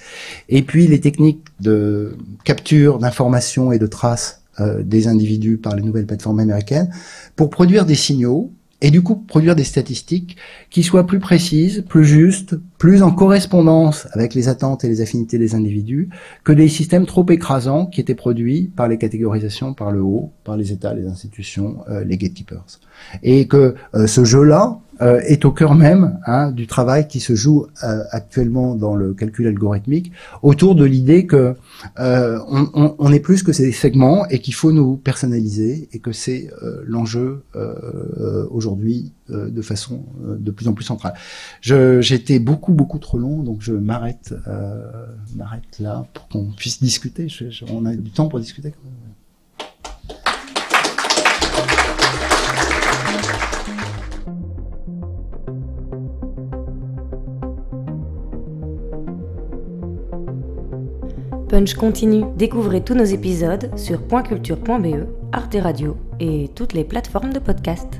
[SPEAKER 2] et puis les techniques de capture d'informations et de traces des individus par les nouvelles plateformes américaines pour produire des signaux et du coup produire des statistiques qui soient plus précises, plus justes, plus en correspondance avec les attentes et les affinités des individus que des systèmes trop écrasants qui étaient produits par les catégorisations par le haut, par les États, les institutions, euh, les gatekeepers. Et que euh, ce jeu-là, euh, est au cœur même hein, du travail qui se joue euh, actuellement dans le calcul algorithmique autour de l'idée que euh, on, on, on, est plus que ces segments et qu'il faut nous personnaliser et que c'est euh, l'enjeu euh, aujourd'hui de façon de plus en plus centrale. Été beaucoup beaucoup trop long donc je m'arrête m'arrête là pour qu'on puisse discuter. Je, je, on a du temps pour discuter. Quand même.
[SPEAKER 1] Punch continue. Découvrez tous nos épisodes sur pointculture.be, Arte Radio et toutes les plateformes de podcast.